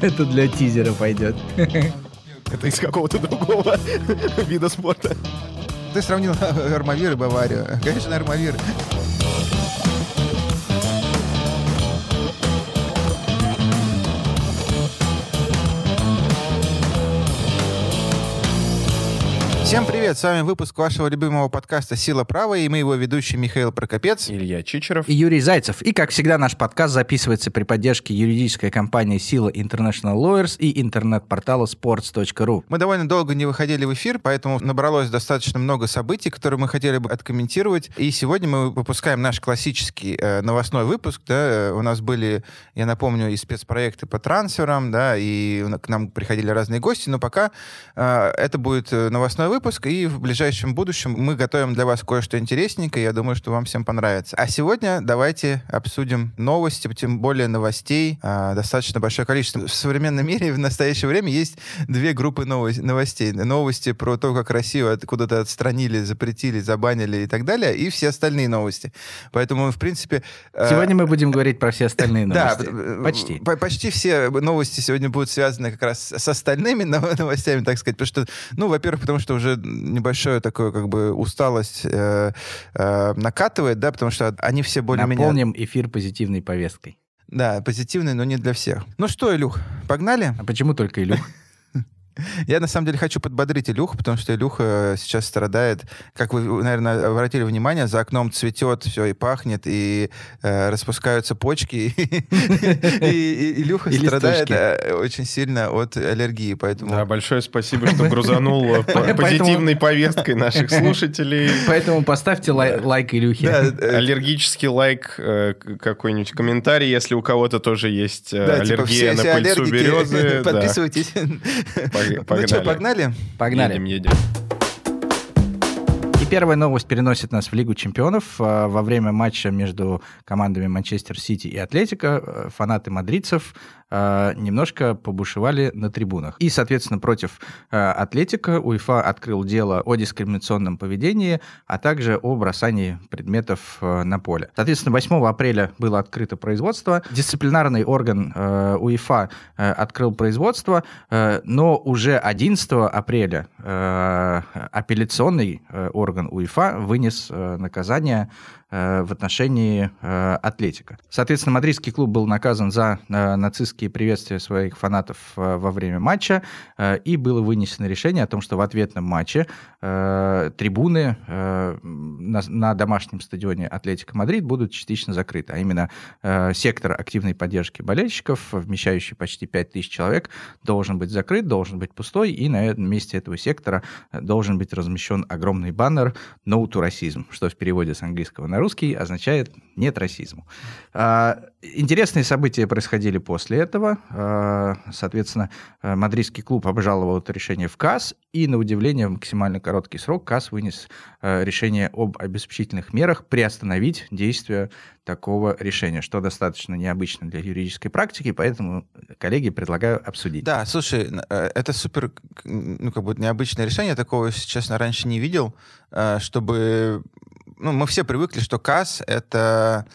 Это для тизера пойдет. Это из какого-то другого вида спорта. Ты сравнил Армавир и Баварию. Конечно, Армавир. Всем привет! С вами выпуск вашего любимого подкаста «Сила права» и мы его ведущий Михаил Прокопец. Илья Чичеров. И Юрий Зайцев. И, как всегда, наш подкаст записывается при поддержке юридической компании «Сила International Lawyers» и интернет-портала sports.ru. Мы довольно долго не выходили в эфир, поэтому набралось достаточно много событий, которые мы хотели бы откомментировать. И сегодня мы выпускаем наш классический э, новостной выпуск. Да. У нас были, я напомню, и спецпроекты по трансферам, да, и к нам приходили разные гости, но пока э, это будет э, новостной выпуск, выпуск, и в ближайшем будущем мы готовим для вас кое-что интересненькое. Я думаю, что вам всем понравится. А сегодня давайте обсудим новости, тем более новостей. А, достаточно большое количество. В современном мире в настоящее время есть две группы новостей. Новости про то, как Россию откуда-то отстранили, запретили, забанили и так далее, и все остальные новости. Поэтому, в принципе... Э, сегодня мы будем говорить про все остальные новости. Да, почти. Почти все новости сегодня будут связаны как раз с остальными новостями, так сказать. Потому что, ну, во-первых, потому что уже небольшое такое как бы усталость э, э, накатывает, да, потому что они все более-менее... Наполним эфир позитивной повесткой. Да, позитивной, но не для всех. Ну что, Илюх, погнали? А почему только Илюх? Я на самом деле хочу подбодрить Илюху, потому что Илюха сейчас страдает. Как вы, наверное, обратили внимание, за окном цветет все и пахнет, и э, распускаются почки. И Илюха страдает э, очень сильно от аллергии, поэтому... Да, большое спасибо, что грузанул позитивной повесткой наших слушателей. Поэтому поставьте лайк Илюхе. Э, Аллергический лайк, э, какой-нибудь комментарий, если у кого-то тоже есть типа, аллергия на пыльцу березы. Подписывайтесь. Погнали. Ну что, погнали? Погнали. Едем, едем. И первая новость переносит нас в Лигу чемпионов. А, во время матча между командами Манчестер Сити и Атлетика э, фанаты мадридцев немножко побушевали на трибунах. И, соответственно, против э, Атлетика УЕФА открыл дело о дискриминационном поведении, а также о бросании предметов э, на поле. Соответственно, 8 апреля было открыто производство. Дисциплинарный орган УЕФА открыл производство, но уже 11 апреля апелляционный орган УЕФА вынес наказание в отношении Атлетика. Соответственно, мадридский клуб был наказан за нацистские громкие приветствия своих фанатов э, во время матча, э, и было вынесено решение о том, что в ответном матче э, трибуны на домашнем стадионе Атлетика Мадрид будут частично закрыты, а именно сектор активной поддержки болельщиков, вмещающий почти 5000 человек, должен быть закрыт, должен быть пустой, и на месте этого сектора должен быть размещен огромный баннер «No to racism», что в переводе с английского на русский означает «нет расизму». А, интересные события происходили после этого. А, соответственно, мадридский клуб обжаловал это решение в КАС, и, на удивление, в максимально короткий срок КАС вынес э, решение об обеспечительных мерах приостановить действие такого решения, что достаточно необычно для юридической практики, поэтому, коллеги, предлагаю обсудить. Да, слушай, э, это супер, ну, как бы необычное решение, такого, честно, раньше не видел, чтобы... Ну, мы все привыкли, что КАС — это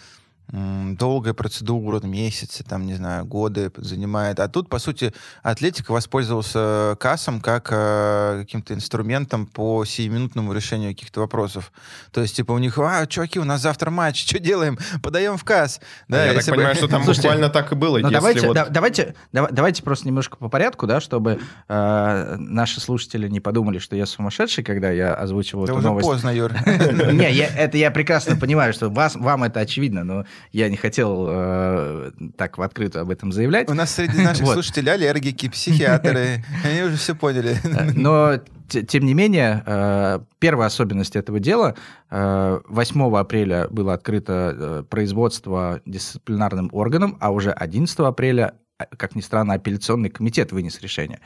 долгая процедура, месяцы, там, не знаю, годы занимает. А тут, по сути, Атлетика воспользовался кассом как э, каким-то инструментом по сиюминутному решению каких-то вопросов. То есть, типа, у них, а, чуваки, у нас завтра матч, что делаем? Подаем в касс. Да, Я так бы... понимаю, что там Слушайте, буквально так и было. Ну, давайте, вот... да, давайте, да, давайте просто немножко по порядку, да, чтобы э, наши слушатели не подумали, что я сумасшедший, когда я озвучивал эту новость. поздно, Юр. Не, это я прекрасно понимаю, что вам это очевидно, но я не хотел э, так в открытую об этом заявлять. У нас среди наших вот. слушателей аллергики, психиатры, они уже все поняли. Э, но, тем не менее, э, первая особенность этого дела, 8 э, апреля было открыто производство дисциплинарным органом, а уже 11 апреля, как ни странно, апелляционный комитет вынес решение.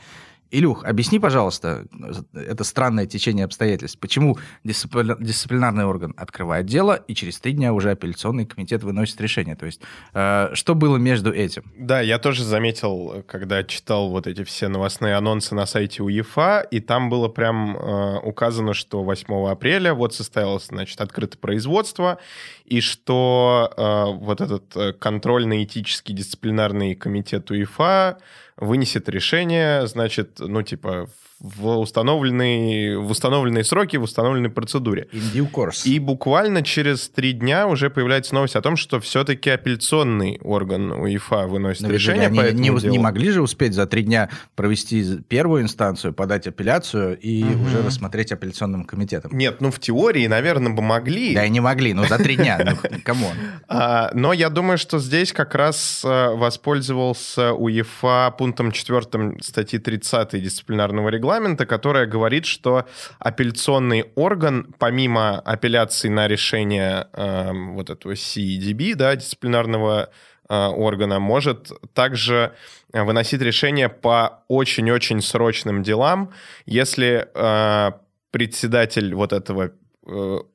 Илюх, объясни, пожалуйста, это странное течение обстоятельств. Почему дисциплина, дисциплинарный орган открывает дело, и через три дня уже апелляционный комитет выносит решение? То есть, э, что было между этим? Да, я тоже заметил, когда читал вот эти все новостные анонсы на сайте УЕФА, и там было прям э, указано, что 8 апреля вот состоялось, значит, открытое производство, и что э, вот этот э, контрольно-этический дисциплинарный комитет УЕФА вынесет решение, значит, ну, типа, в установленные, в установленные сроки, в установленной процедуре. In due course. И буквально через три дня уже появляется новость о том, что все-таки апелляционный орган УЕФА выносит Но решение они по этому не, делу. не могли же успеть за три дня провести первую инстанцию, подать апелляцию и угу. уже рассмотреть апелляционным комитетом. Нет, ну в теории, наверное, бы могли. Да, и не могли, но за три дня, ну, come on. А, но я думаю, что здесь как раз э, воспользовался УЕФА пунктом 4 статьи 30 дисциплинарного регламента, регламента, которая говорит, что апелляционный орган, помимо апелляции на решение э, вот этого CEDB, да, дисциплинарного э, органа, может также выносить решение по очень-очень срочным делам, если э, председатель вот этого Э,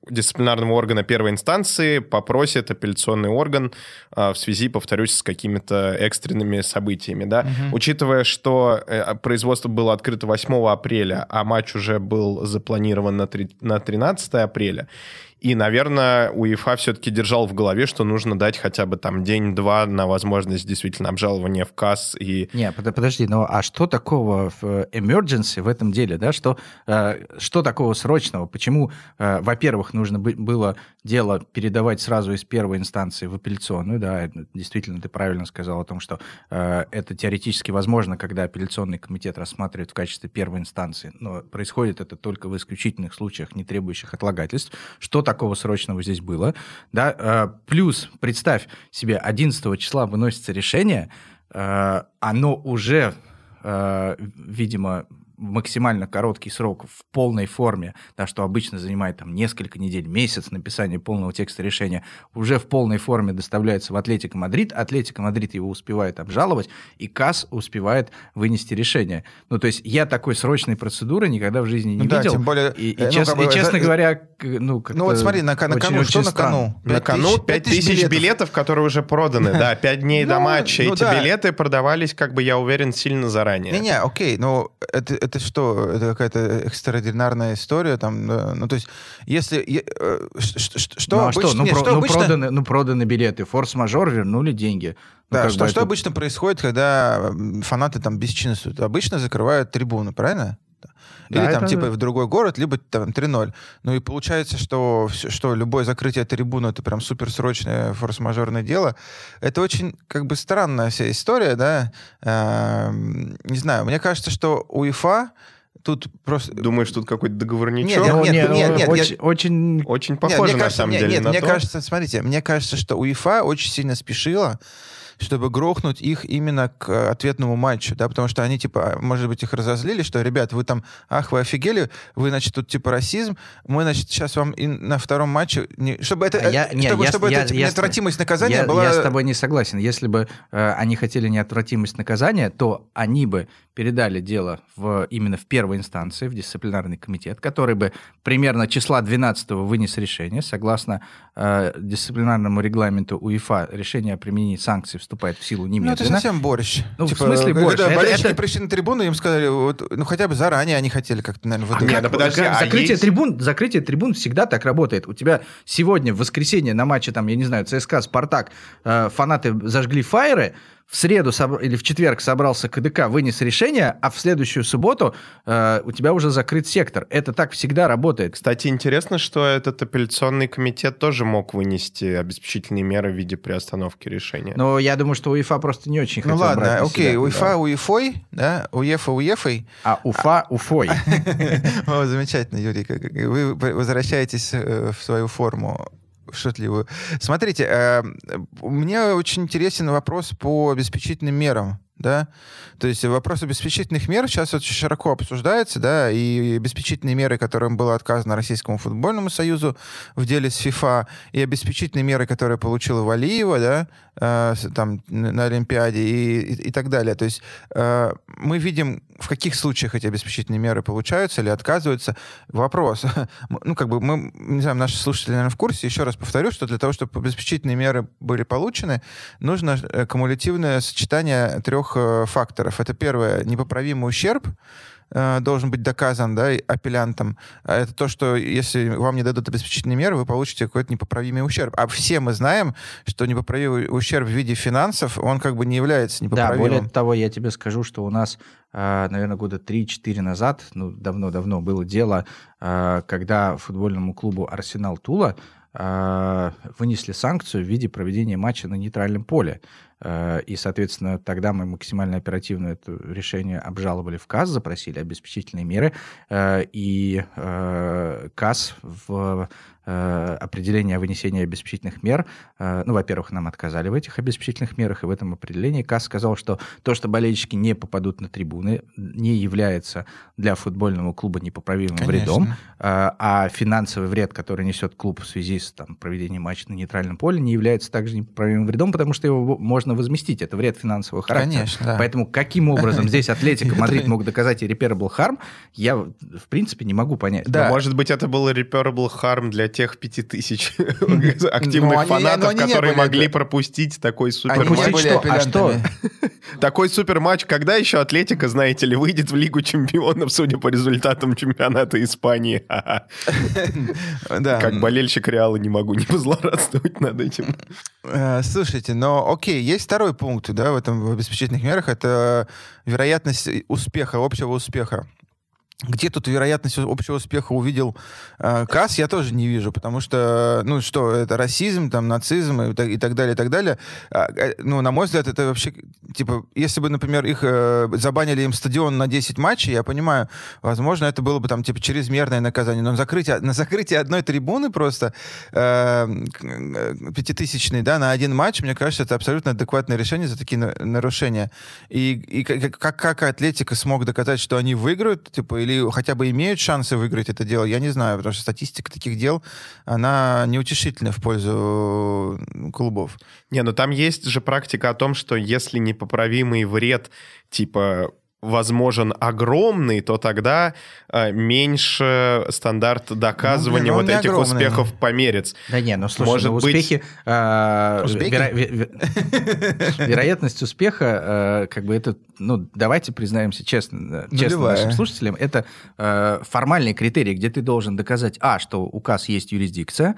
дисциплинарного органа первой инстанции попросит апелляционный орган э, в связи, повторюсь, с какими-то экстренными событиями. Да? Угу. Учитывая, что э, производство было открыто 8 апреля, а матч уже был запланирован на 13 апреля, и, наверное, УЕФА все-таки держал в голове, что нужно дать хотя бы там день-два на возможность действительно обжалования в КАС. И... Не, подожди, ну а что такого в emergency в этом деле, да? Что, э, что такого срочного? Почему, э, во-первых, нужно было дело передавать сразу из первой инстанции в апелляционную, да, действительно, ты правильно сказал о том, что э, это теоретически возможно, когда апелляционный комитет рассматривает в качестве первой инстанции, но происходит это только в исключительных случаях, не требующих отлагательств. Что такого срочного здесь было, да, э, плюс, представь себе, 11 числа выносится решение, э, оно уже, э, видимо, максимально короткий срок в полной форме, да, что обычно занимает там несколько недель, месяц написания полного текста решения, уже в полной форме доставляется в Атлетико Мадрид, Атлетико Мадрид его успевает обжаловать, и КАС успевает вынести решение. Ну, то есть я такой срочной процедуры никогда в жизни не ну, видел. Да, тем более... И, и, ну, честно, как бы, и честно это... говоря, ну, Ну, вот смотри, на, на кону, очень, что на кону? На кону 5 тысяч билетов. билетов, которые уже проданы, да, 5 дней до ну, матча. Эти билеты продавались, как бы, я уверен, сильно заранее. Не-не, окей, но это это что? Это какая-то экстраординарная история там? Ну, то есть, если... Э, что ну, а обычно... Что? Ну, нет, про, что ну, обычно... проданы, ну, проданы билеты. Форс-мажор вернули деньги. Ну, да, что, что это... обычно происходит, когда фанаты там бесчинствуют? Обычно закрывают трибуны, правильно? Или да, там это... типа в другой город, либо там 3-0. Ну и получается, что, что любое закрытие трибуны это прям суперсрочное форс-мажорное дело. Это очень как бы странная вся история, да. Э, не знаю, мне кажется, что УЕФА Тут просто... Думаешь, тут какой-то договорничок? Нет, нет, нет, нет, нет, очень, я... очень, очень похоже, нет, на кажется, самом нет, деле, нет, на мне то. кажется, смотрите, мне кажется, что УЕФА очень сильно спешила чтобы грохнуть их именно к э, ответному матчу, да, потому что они, типа, может быть, их разозлили, что, ребят, вы там, ах, вы офигели, вы, значит, тут, типа, расизм, мы, значит, сейчас вам и на втором матче, не, чтобы это, а я, чтобы, я, чтобы я, это, типа, я, неотвратимость наказания я, была... Я с тобой не согласен. Если бы э, они хотели неотвратимость наказания, то они бы передали дело в, именно в первой инстанции, в дисциплинарный комитет, который бы примерно числа 12 вынес решение, согласно э, дисциплинарному регламенту УЕФА, решение о применении санкций вступает в силу немедленно. Ну, это совсем борщ. Ну, типа, в смысле борщ? Когда это, болельщики это... пришли на трибуну, им сказали, вот, ну, хотя бы заранее они хотели как-то, наверное, а, нет, да подожди, а закрытие, есть... трибун, закрытие трибун всегда так работает. У тебя сегодня, в воскресенье, на матче, там, я не знаю, ЦСКА, Спартак, э, фанаты зажгли фаеры, в среду соб... или в четверг собрался КДК, вынес решение, а в следующую субботу э, у тебя уже закрыт сектор. Это так всегда работает. Кстати, интересно, что этот апелляционный комитет тоже мог вынести обеспечительные меры в виде приостановки решения. Но я думаю, что УЕФА просто не очень ну, хотел ладно, брать окей, себя, УЕФА да. УЕФой, да, УЕФА УЕФой. А Уфа Уфой. Замечательно, Юрий. Вы возвращаетесь э, в свою форму шутливую. Смотрите, э, мне очень интересен вопрос по обеспечительным мерам. Да, то есть вопрос обеспечительных мер сейчас очень широко обсуждается, да, и обеспечительные меры, которым было отказано Российскому футбольному союзу в деле с ФИФА, и обеспечительные меры, которые получила Валиева, да, э, там на Олимпиаде и, и, и так далее. То есть э, мы видим, в каких случаях эти обеспечительные меры получаются или отказываются. Вопрос. ну, как бы мы, не знаю, наши слушатели, наверное, в курсе. Еще раз повторю, что для того, чтобы обеспечительные меры были получены, нужно э, кумулятивное сочетание трех э, факторов. Это первое, непоправимый ущерб, э, должен быть доказан да, апеллянтом, а это то, что если вам не дадут обеспечительные меры, вы получите какой-то непоправимый ущерб. А все мы знаем, что непоправимый ущерб в виде финансов, он как бы не является непоправимым. Да, более того, я тебе скажу, что у нас, наверное, года 3-4 назад, ну, давно-давно было дело, когда футбольному клубу «Арсенал Тула» вынесли санкцию в виде проведения матча на нейтральном поле. Э, и, соответственно, тогда мы максимально оперативно это решение обжаловали в КАС, запросили обеспечительные меры, э, и э, КАС в определении о вынесении обеспечительных мер, ну, во-первых, нам отказали в этих обеспечительных мерах, и в этом определении КАС сказал, что то, что болельщики не попадут на трибуны, не является для футбольного клуба непоправимым Конечно. вредом, а финансовый вред, который несет клуб в связи с там, проведением матча на нейтральном поле, не является также непоправимым вредом, потому что его можно можно возместить. Это вред финансового характера. Конечно, да. Поэтому каким образом здесь Атлетика Мадрид мог доказать irreparable harm, я в принципе не могу понять. Да. может быть, это был irreparable harm для тех пяти тысяч активных фанатов, которые могли пропустить такой суперматч. А что? Такой суперматч. Когда еще Атлетика, знаете ли, выйдет в Лигу чемпионов, судя по результатам чемпионата Испании? Как болельщик Реала не могу не позлорадствовать над этим. Э, слушайте, но окей, есть второй пункт да, в этом в обеспечительных мерах, это вероятность успеха, общего успеха. Где тут вероятность общего успеха увидел э, КАС, я тоже не вижу, потому что, ну что, это расизм, там, нацизм и, и так далее, и так далее. А, э, ну, на мой взгляд, это вообще, типа, если бы, например, их э, забанили им стадион на 10 матчей, я понимаю, возможно, это было бы там, типа, чрезмерное наказание, но на закрытие, на закрытие одной трибуны просто э, э да, на один матч, мне кажется, это абсолютно адекватное решение за такие нарушения. И, и как, как Атлетика смог доказать, что они выиграют, типа, или хотя бы имеют шансы выиграть это дело, я не знаю, потому что статистика таких дел, она неутешительна в пользу клубов. Не, ну там есть же практика о том, что если непоправимый вред, типа возможен огромный, то тогда э, меньше стандарт доказывания ну, блин, вот этих огромный. успехов померится. Да не, ну слушай, Может ну, успехи... Э, Веро... Вероятность успеха, э, как бы это, ну, давайте признаемся честно, честно нашим слушателям, это э, формальный критерий, где ты должен доказать, а, что указ есть юрисдикция,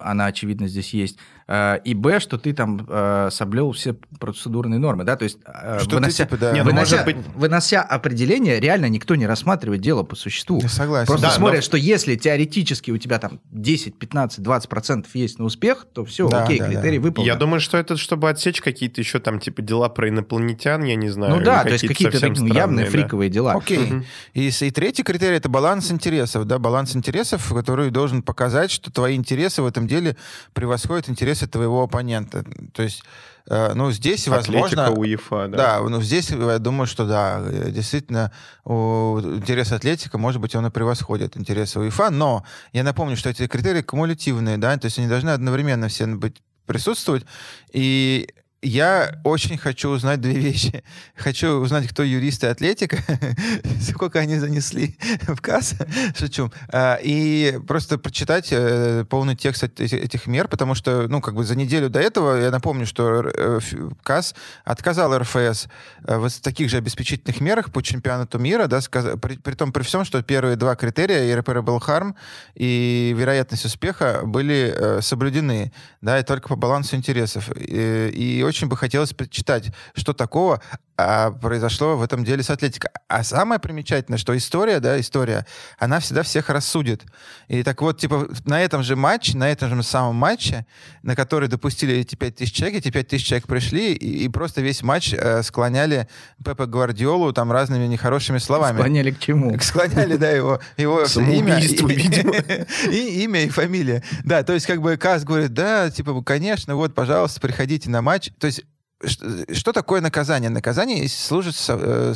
она, очевидно, здесь есть, Э, и б, что ты там э, соблел все процедурные нормы, да, то есть э, что вынося, ты, типа, да. Нет, ну, вынося, быть... вынося определение, реально никто не рассматривает дело по существу. Я согласен. Просто да, смотрят, но... что если теоретически у тебя там 10, 15, 20 процентов есть на успех, то все, да, окей, да, критерий да. выполнен. Я думаю, что это чтобы отсечь какие-то еще там типа дела про инопланетян, я не знаю. Ну да, то есть какие-то такие странные, явные да. фриковые дела. Окей. Угу. И, и третий критерий это баланс интересов, да, баланс интересов, который должен показать, что твои интересы в этом деле превосходят интересы твоего оппонента. То есть, э, ну, здесь, Атлетика, возможно... УЕФА, да? Да, ну, здесь, я думаю, что да, действительно, интерес Атлетика, может быть, он и превосходит интересы УЕФА, но я напомню, что эти критерии кумулятивные, да, то есть они должны одновременно все быть присутствовать, и я очень хочу узнать две вещи. Хочу узнать, кто юристы Атлетика, сколько они занесли в касс, шучу, а, и просто прочитать э, полный текст этих мер, потому что, ну, как бы за неделю до этого, я напомню, что э, КАС отказал РФС э, в таких же обеспечительных мерах по чемпионату мира, да, при, при том, при всем, что первые два критерия, irreparable harm и вероятность успеха, были соблюдены, да, и только по балансу интересов. И, и очень бы хотелось почитать, что такого а, произошло в этом деле с Атлетико. А самое примечательное, что история, да, история, она всегда всех рассудит. И так вот, типа, на этом же матче, на этом же самом матче, на который допустили эти 5000 человек, эти 5000 человек пришли и, и просто весь матч э, склоняли Пепа Гвардиолу там разными нехорошими словами. Склоняли к чему? Склоняли, да, его, его имя. И имя, и фамилия. Да, то есть как бы Каз говорит, да, типа, конечно, вот, пожалуйста, приходите на матч. То есть что такое наказание? Наказание служит, э,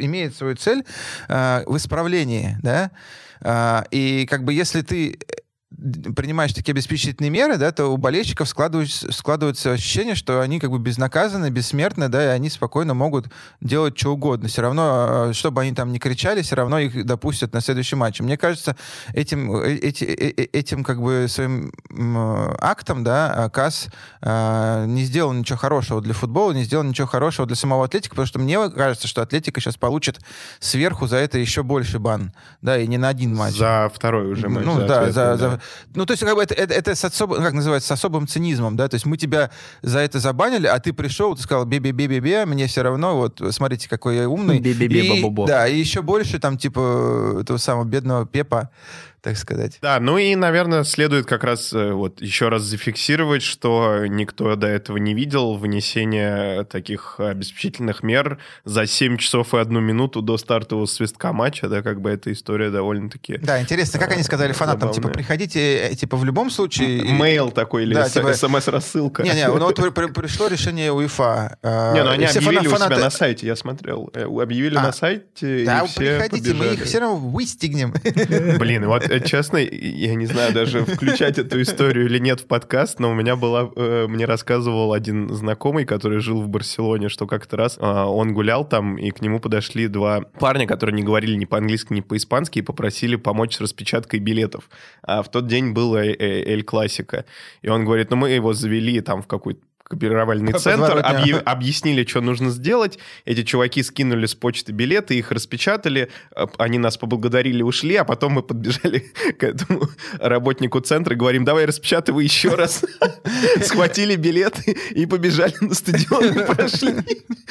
имеет свою цель э, в исправлении, да, а, и как бы если ты принимаешь такие обеспечительные меры, да, то у болельщиков складывается, складывается ощущение, что они как бы безнаказаны, бессмертны, да, и они спокойно могут делать что угодно. Все равно, э, чтобы они там не кричали, все равно их допустят на следующий матч. Мне кажется, этим, э, эти, э, этим как бы своим актом, да, КАС не сделал ничего хорошего для футбола, не сделал ничего хорошего для самого Атлетика, потому что мне кажется, что Атлетика сейчас получит сверху за это еще больше бан, да, и не на один матч. За второй уже матч. Ну, да, за, за, ну, то есть, как бы это, это, это с особым, как называется, с особым цинизмом, да, то есть мы тебя за это забанили, а ты пришел, ты сказал, бе-бе-бе-бе-бе, мне все равно, вот, смотрите, какой я умный. Бе-бе-бе-бо-бо. Да, и еще больше там, типа, этого самого бедного Пепа, так сказать. Да, ну и, наверное, следует как раз э, вот еще раз зафиксировать, что никто до этого не видел внесения таких обеспечительных мер за 7 часов и одну минуту до стартового свистка матча, да, как бы эта история довольно-таки... Да, интересно, как они сказали фанатам, типа, приходите, э, типа, в любом случае... Мейл такой или да, типа... смс-рассылка. Не-не, ну вот пришло решение УЕФА. Не, ну они объявили у себя на сайте, я смотрел. Э, объявили а, на сайте, Да, приходите, мы их все равно выстегнем. Блин, вот Э, честно, я не знаю даже включать эту историю или нет в подкаст, но у меня была, э, мне рассказывал один знакомый, который жил в Барселоне, что как-то раз а, он гулял там, и к нему подошли два парня, которые не говорили ни по-английски, ни по-испански, и попросили помочь с распечаткой билетов. А в тот день было Эль Классика. И он говорит, ну мы его завели там в какую-то копировальный центр, объ... объяснили, что нужно сделать. Эти чуваки скинули с почты билеты, их распечатали, они нас поблагодарили, ушли, а потом мы подбежали к этому работнику центра и говорим, давай распечатывай еще раз. Схватили билеты и побежали на стадион и прошли.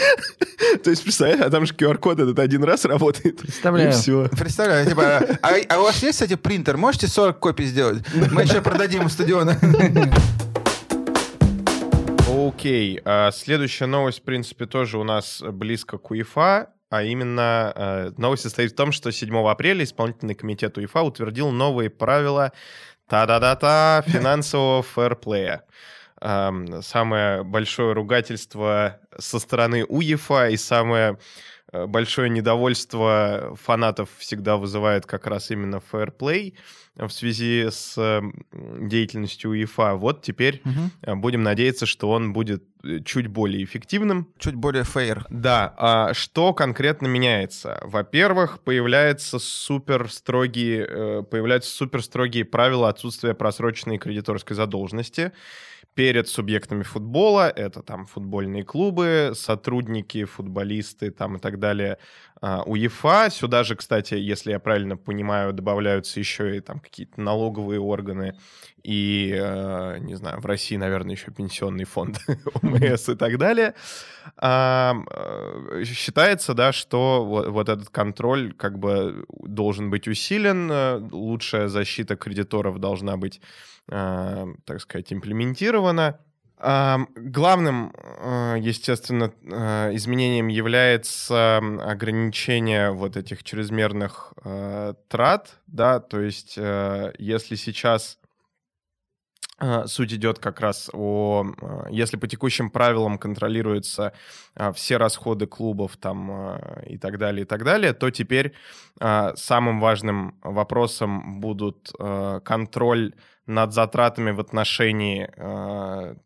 То есть, представляешь, а там же QR-код этот один раз работает. Представляю. И все. Представляю. Типа, а, а у вас есть, кстати, принтер? Можете 40 копий сделать? Мы еще продадим у стадиона. Окей. А следующая новость, в принципе, тоже у нас близко к УЕФА. А именно, э, новость состоит в том, что 7 апреля исполнительный комитет УЕФА утвердил новые правила та-да-да-та финансового фэрплея. Самое большое ругательство со стороны УЕФА и самое э, большое недовольство фанатов всегда вызывает как раз именно фэрплей в связи с деятельностью УЕФА. Вот теперь угу. будем надеяться, что он будет э, чуть более эффективным. Чуть более фейр. Да. А что конкретно меняется? Во-первых, появляются супер строгие, э, появляются супер строгие правила отсутствия просроченной кредиторской задолженности перед субъектами футбола, это там футбольные клубы, сотрудники, футболисты там и так далее, а, УЕФА. Сюда же, кстати, если я правильно понимаю, добавляются еще и там какие-то налоговые органы и, э, не знаю, в России, наверное, еще пенсионный фонд ОМС и так далее. Э, считается, да, что вот, этот контроль как бы должен быть усилен, э, лучшая защита кредиторов должна быть так сказать, имплементирована. Главным, естественно, изменением является ограничение вот этих чрезмерных трат, да, то есть если сейчас суть идет как раз о... Если по текущим правилам контролируются все расходы клубов там и так далее, и так далее, то теперь самым важным вопросом будут контроль над затратами в отношении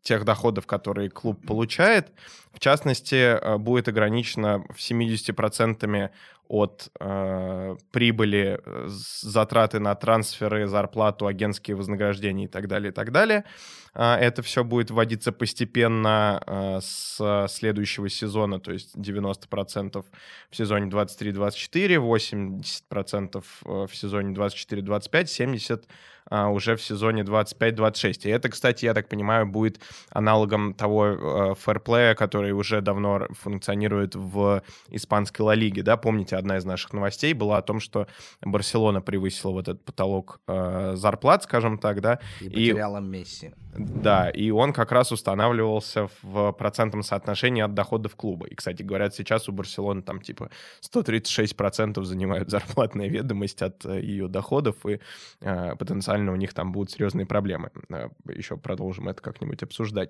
тех доходов, которые клуб получает. В частности, будет ограничено в 70% от э, прибыли, э, затраты на трансферы, зарплату, агентские вознаграждения и так далее, и так далее. Э, это все будет вводиться постепенно э, с следующего сезона, то есть 90% в сезоне 23-24, 80% в сезоне 24-25, 70% а, уже в сезоне 25-26. И это, кстати, я так понимаю, будет аналогом того э, фэрплея, который уже давно функционирует в испанской Ла Лиге. Да? Помните, одна из наших новостей была о том, что Барселона превысила вот этот потолок э, зарплат, скажем так, да. И потеряла и, Месси. Да, и он как раз устанавливался в процентном соотношении от доходов клуба. И, кстати, говорят, сейчас у Барселоны там типа 136% занимают зарплатная ведомость от э, ее доходов, и э, потенциально у них там будут серьезные проблемы. Э, еще продолжим это как-нибудь обсуждать.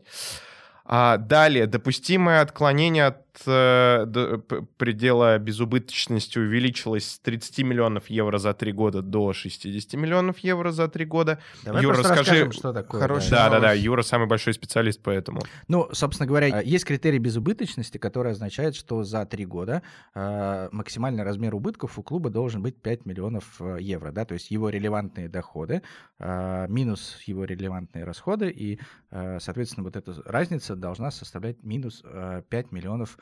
А, далее, допустимое отклонение от предела безубыточности увеличилось с 30 миллионов евро за три года до 60 миллионов евро за три года. Давай Юра, расскажи. расскажем, что такое. Хорошая Да, да, да. Юра самый большой специалист по этому. Ну, собственно говоря, есть критерий безубыточности, который означает, что за три года э, максимальный размер убытков у клуба должен быть 5 миллионов э, евро, да, то есть его релевантные доходы э, минус его релевантные расходы, и, э, соответственно, вот эта разница должна составлять минус э, 5 миллионов э,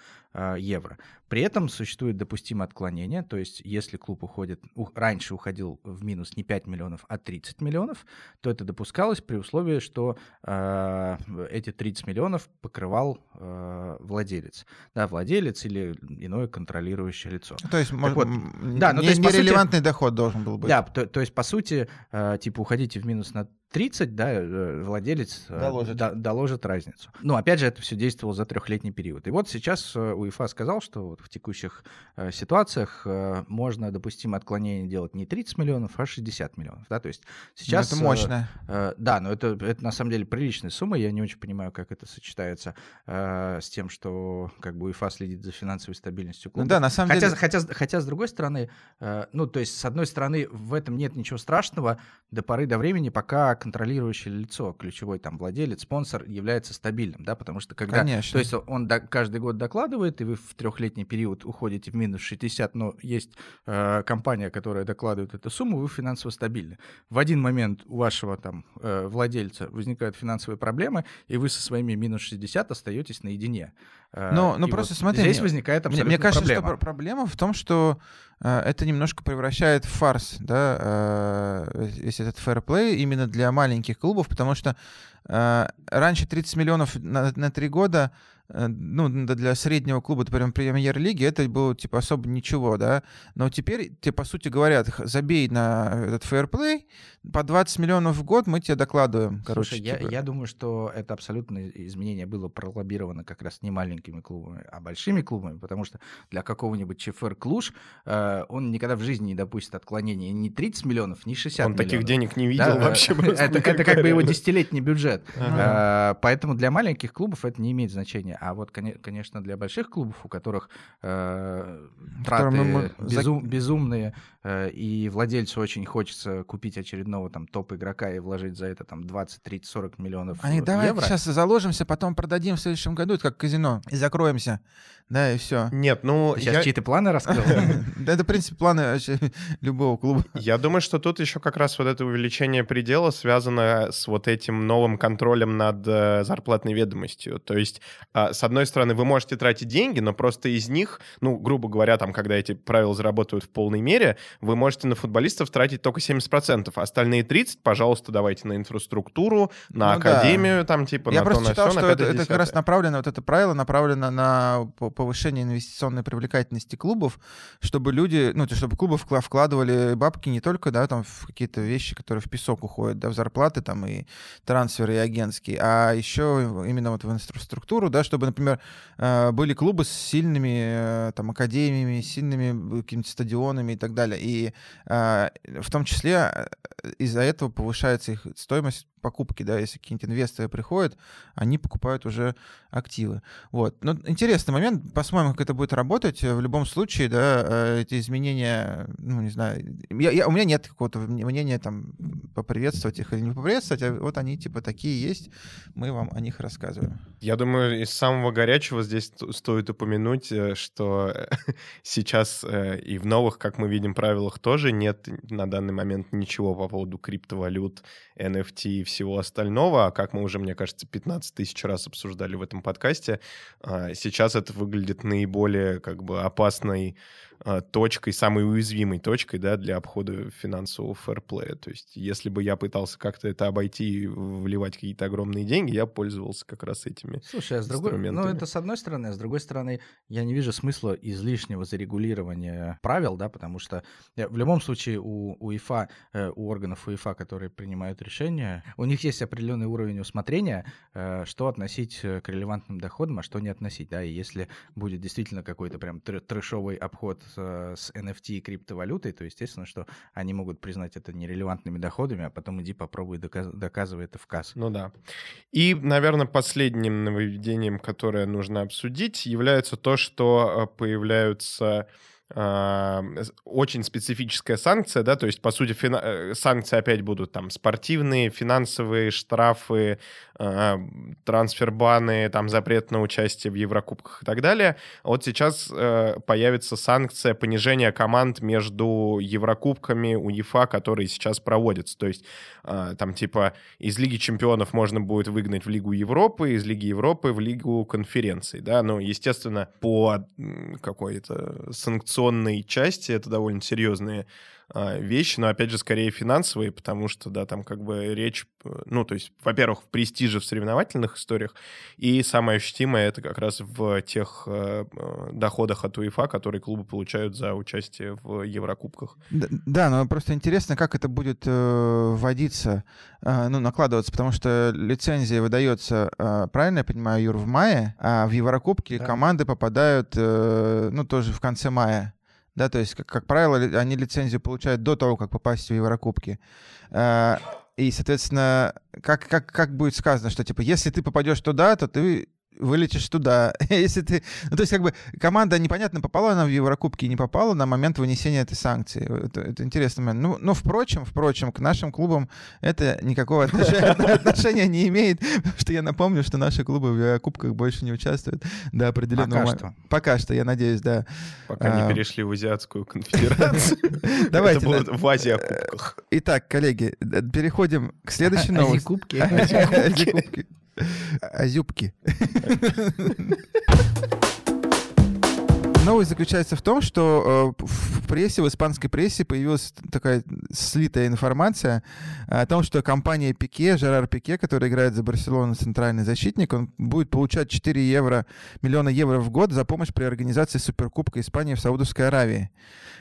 евро. При этом существует допустимое отклонение, то есть если клуб уходит, у- раньше уходил в минус не 5 миллионов, а 30 миллионов, то это допускалось при условии, что э, эти 30 миллионов покрывал э, владелец. Да, владелец или иное контролирующее лицо. То есть, может, вот, да, ну, не- то есть, по сути- нерелевантный доход должен был быть. Да, то, то есть, по сути, э, типа, уходите в минус на 30, да, э, владелец э, Доложит. до- доложит разницу. Ну, опять же, это все действовало за трехлетний период. И вот сейчас э, УЕФА сказал, что вот в текущих э, ситуациях э, можно допустимое отклонение делать не 30 миллионов, а 60 миллионов, да, то есть Ну, сейчас... это э, мощно. Э, Да, но это, это на самом деле приличная сумма. Я не очень понимаю, как это сочетается э, с тем, что как бы УЕФА следит за финансовой стабильностью Ну клуба. да, на самом Хотя, деле... хотя, хотя, с другой стороны, э, ну, то есть, с одной стороны, в этом нет ничего страшного до поры до времени, пока контролирующее лицо, ключевой там владелец, спонсор является стабильным, да, потому что когда... Конечно. То есть он до- каждый год докладывает, и вы в трехлетний период уходите в минус 60, но есть э, компания, которая докладывает эту сумму, вы финансово стабильны. В один момент у вашего там э, владельца возникают финансовые проблемы, и вы со своими минус 60 остаетесь наедине. Э, ну и просто вот смотри, Здесь мне- возникает Мне, абсолютно мне кажется, проблема. что пр- проблема в том, что э, это немножко превращает в фарс, да, э, весь этот фэрплей именно для маленьких клубов, потому что э, раньше 30 миллионов на, на 3 года, ну, да, для среднего клуба, например, премьер-лиги, это было, типа, особо ничего, да, но теперь тебе, по сути, говорят, «Х- забей на этот фэрплей, по 20 миллионов в год мы тебе докладываем, короче, Слушай, я, типа. я думаю, что это абсолютно изменение было пролоббировано как раз не маленькими клубами, а большими клубами, потому что для какого-нибудь ЧФР Клуш э, он никогда в жизни не допустит отклонения ни 30 миллионов, ни 60 Он миллионов. таких денег не Да, видел э, вообще. Это, как бы его десятилетний бюджет. Ага. Э, Поэтому для маленьких клубов это не имеет значения. А вот, коне- конечно, для больших клубов, у которых э, траты Которым мы- безум- безумные, и владельцу очень хочется купить очередного там топ-игрока и вложить за это там 20, 30, 40 миллионов Они, э, давай евро. сейчас заложимся, потом продадим в следующем году, это как казино, и закроемся, да, и все. Нет, ну, Ты сейчас я, чьи-то планы раскрыл? Да, это, в принципе, планы любого клуба. я думаю, что тут еще как раз вот это увеличение предела связано с вот этим новым контролем над э, зарплатной ведомостью. То есть, а, с одной стороны, вы можете тратить деньги, но просто из них, ну, грубо говоря, там, когда эти правила заработают в полной мере, вы можете на футболистов тратить только 70%, а остальные 30%, пожалуйста, давайте на инфраструктуру, на Ну да. академию, там, типа, Я на просто то, на читал, на что это, пятое, это как раз направлено, вот это правило направлено на по- повышение инвестиционной привлекательности клубов, чтобы люди, ну, то есть чтобы клубы вкла- вкладывали бабки не только, да, там, в какие-то вещи, которые в песок уходят, да, в зарплаты там и трансферы и агентские, а еще именно вот в инфраструктуру, да, чтобы, например, э, были клубы с сильными э, там академиями, сильными э, какими-то стадионами и так далее. И э, в том числе э, из-за этого повышается их стоимость покупки, да, если какие-нибудь инвесторы приходят, они покупают уже активы. Вот. Но интересный момент, посмотрим, как это будет работать. В любом случае, да, э, эти изменения, ну, не знаю, я, я- у меня нет какого-то мнения там поприветствовать их или не поприветствовать, а вот они типа такие есть, мы вам о них рассказываем. Я думаю, из самого горячего здесь ст- стоит упомянуть, э, что сейчас э, и в новых, как мы видим, правилах тоже нет на данный момент ничего по поводу криптовалют, NFT и всего остального. А как мы уже, мне кажется, 15 тысяч раз обсуждали в этом подкасте, а, сейчас это выглядит наиболее как бы опасной точкой, самой уязвимой точкой, да, для обхода финансового фэрплея. То есть, если бы я пытался как-то это обойти и вливать какие-то огромные деньги, я пользовался как раз этими. Слушай, а с другой, ну это с одной стороны, а с другой стороны, я не вижу смысла излишнего зарегулирования правил, да, потому что э, в любом случае у УЕФА, э, у органов органов УЕФА, которые принимают решения, у них есть определенный уровень усмотрения, э, что относить к релевантным доходам, а что не относить. Да? И если будет действительно какой-то прям трэшовый обход с NFT и криптовалютой, то естественно, что они могут признать это нерелевантными доходами, а потом иди попробуй доказ- доказывай это в касс. Ну да. И, наверное, последним нововведением, которое нужно обсудить, является то, что появляются а, очень специфическая санкция, да, то есть, по сути, фина... Э, санкции опять будут там спортивные, финансовые, штрафы, э, трансфербаны, там запрет на участие в Еврокубках и так далее. Вот сейчас э, появится санкция понижения команд между Еврокубками УЕФА, которые сейчас проводятся. То есть, э, там, типа, из Лиги Чемпионов можно будет выгнать в Лигу Европы, из Лиги Европы в Лигу конференций, да, ну, естественно, по какой-то санкции инвестиционной части это довольно серьезные а, вещи, но, опять же, скорее финансовые, потому что, да, там как бы речь, э, ну, то есть, во-первых, в престиже в соревновательных историях, и самое ощутимое это как раз в тех э, э, доходах от УЕФА, которые клубы получают за участие в Еврокубках. Да, да но просто интересно, как это будет э, вводиться, э, ну, накладываться, потому что лицензия выдается, э, правильно я понимаю, Юр, в мае, а в Еврокубке да. команды попадают, э, ну, тоже в конце мая. Да, то есть, как, как правило, они лицензию получают до того, как попасть в Еврокубки. А, и, соответственно, как, как, как будет сказано, что, типа, если ты попадешь туда, то ты вылетишь туда. Если ты... Ну, то есть, как бы, команда непонятно, попала она в Еврокубки, не попала на момент вынесения этой санкции. Это, это интересный момент. Ну, но, впрочем, впрочем, к нашим клубам это никакого отношения не имеет, потому что я напомню, что наши клубы в Еврокубках больше не участвуют до определенного... Пока что. Пока что, я надеюсь, да. Пока не а. перешли в Азиатскую конфедерацию. Давайте. Это будет в Азиакубках. Итак, коллеги, переходим к следующей новости. Азикубки. Азикубки. Азюбки. Новость заключается в том, что э, в прессе, в испанской прессе появилась такая слитая информация о том, что компания Пике, Жерар Пике, который играет за Барселону центральный защитник, он будет получать 4 евро, миллиона евро в год за помощь при организации Суперкубка Испании в Саудовской Аравии.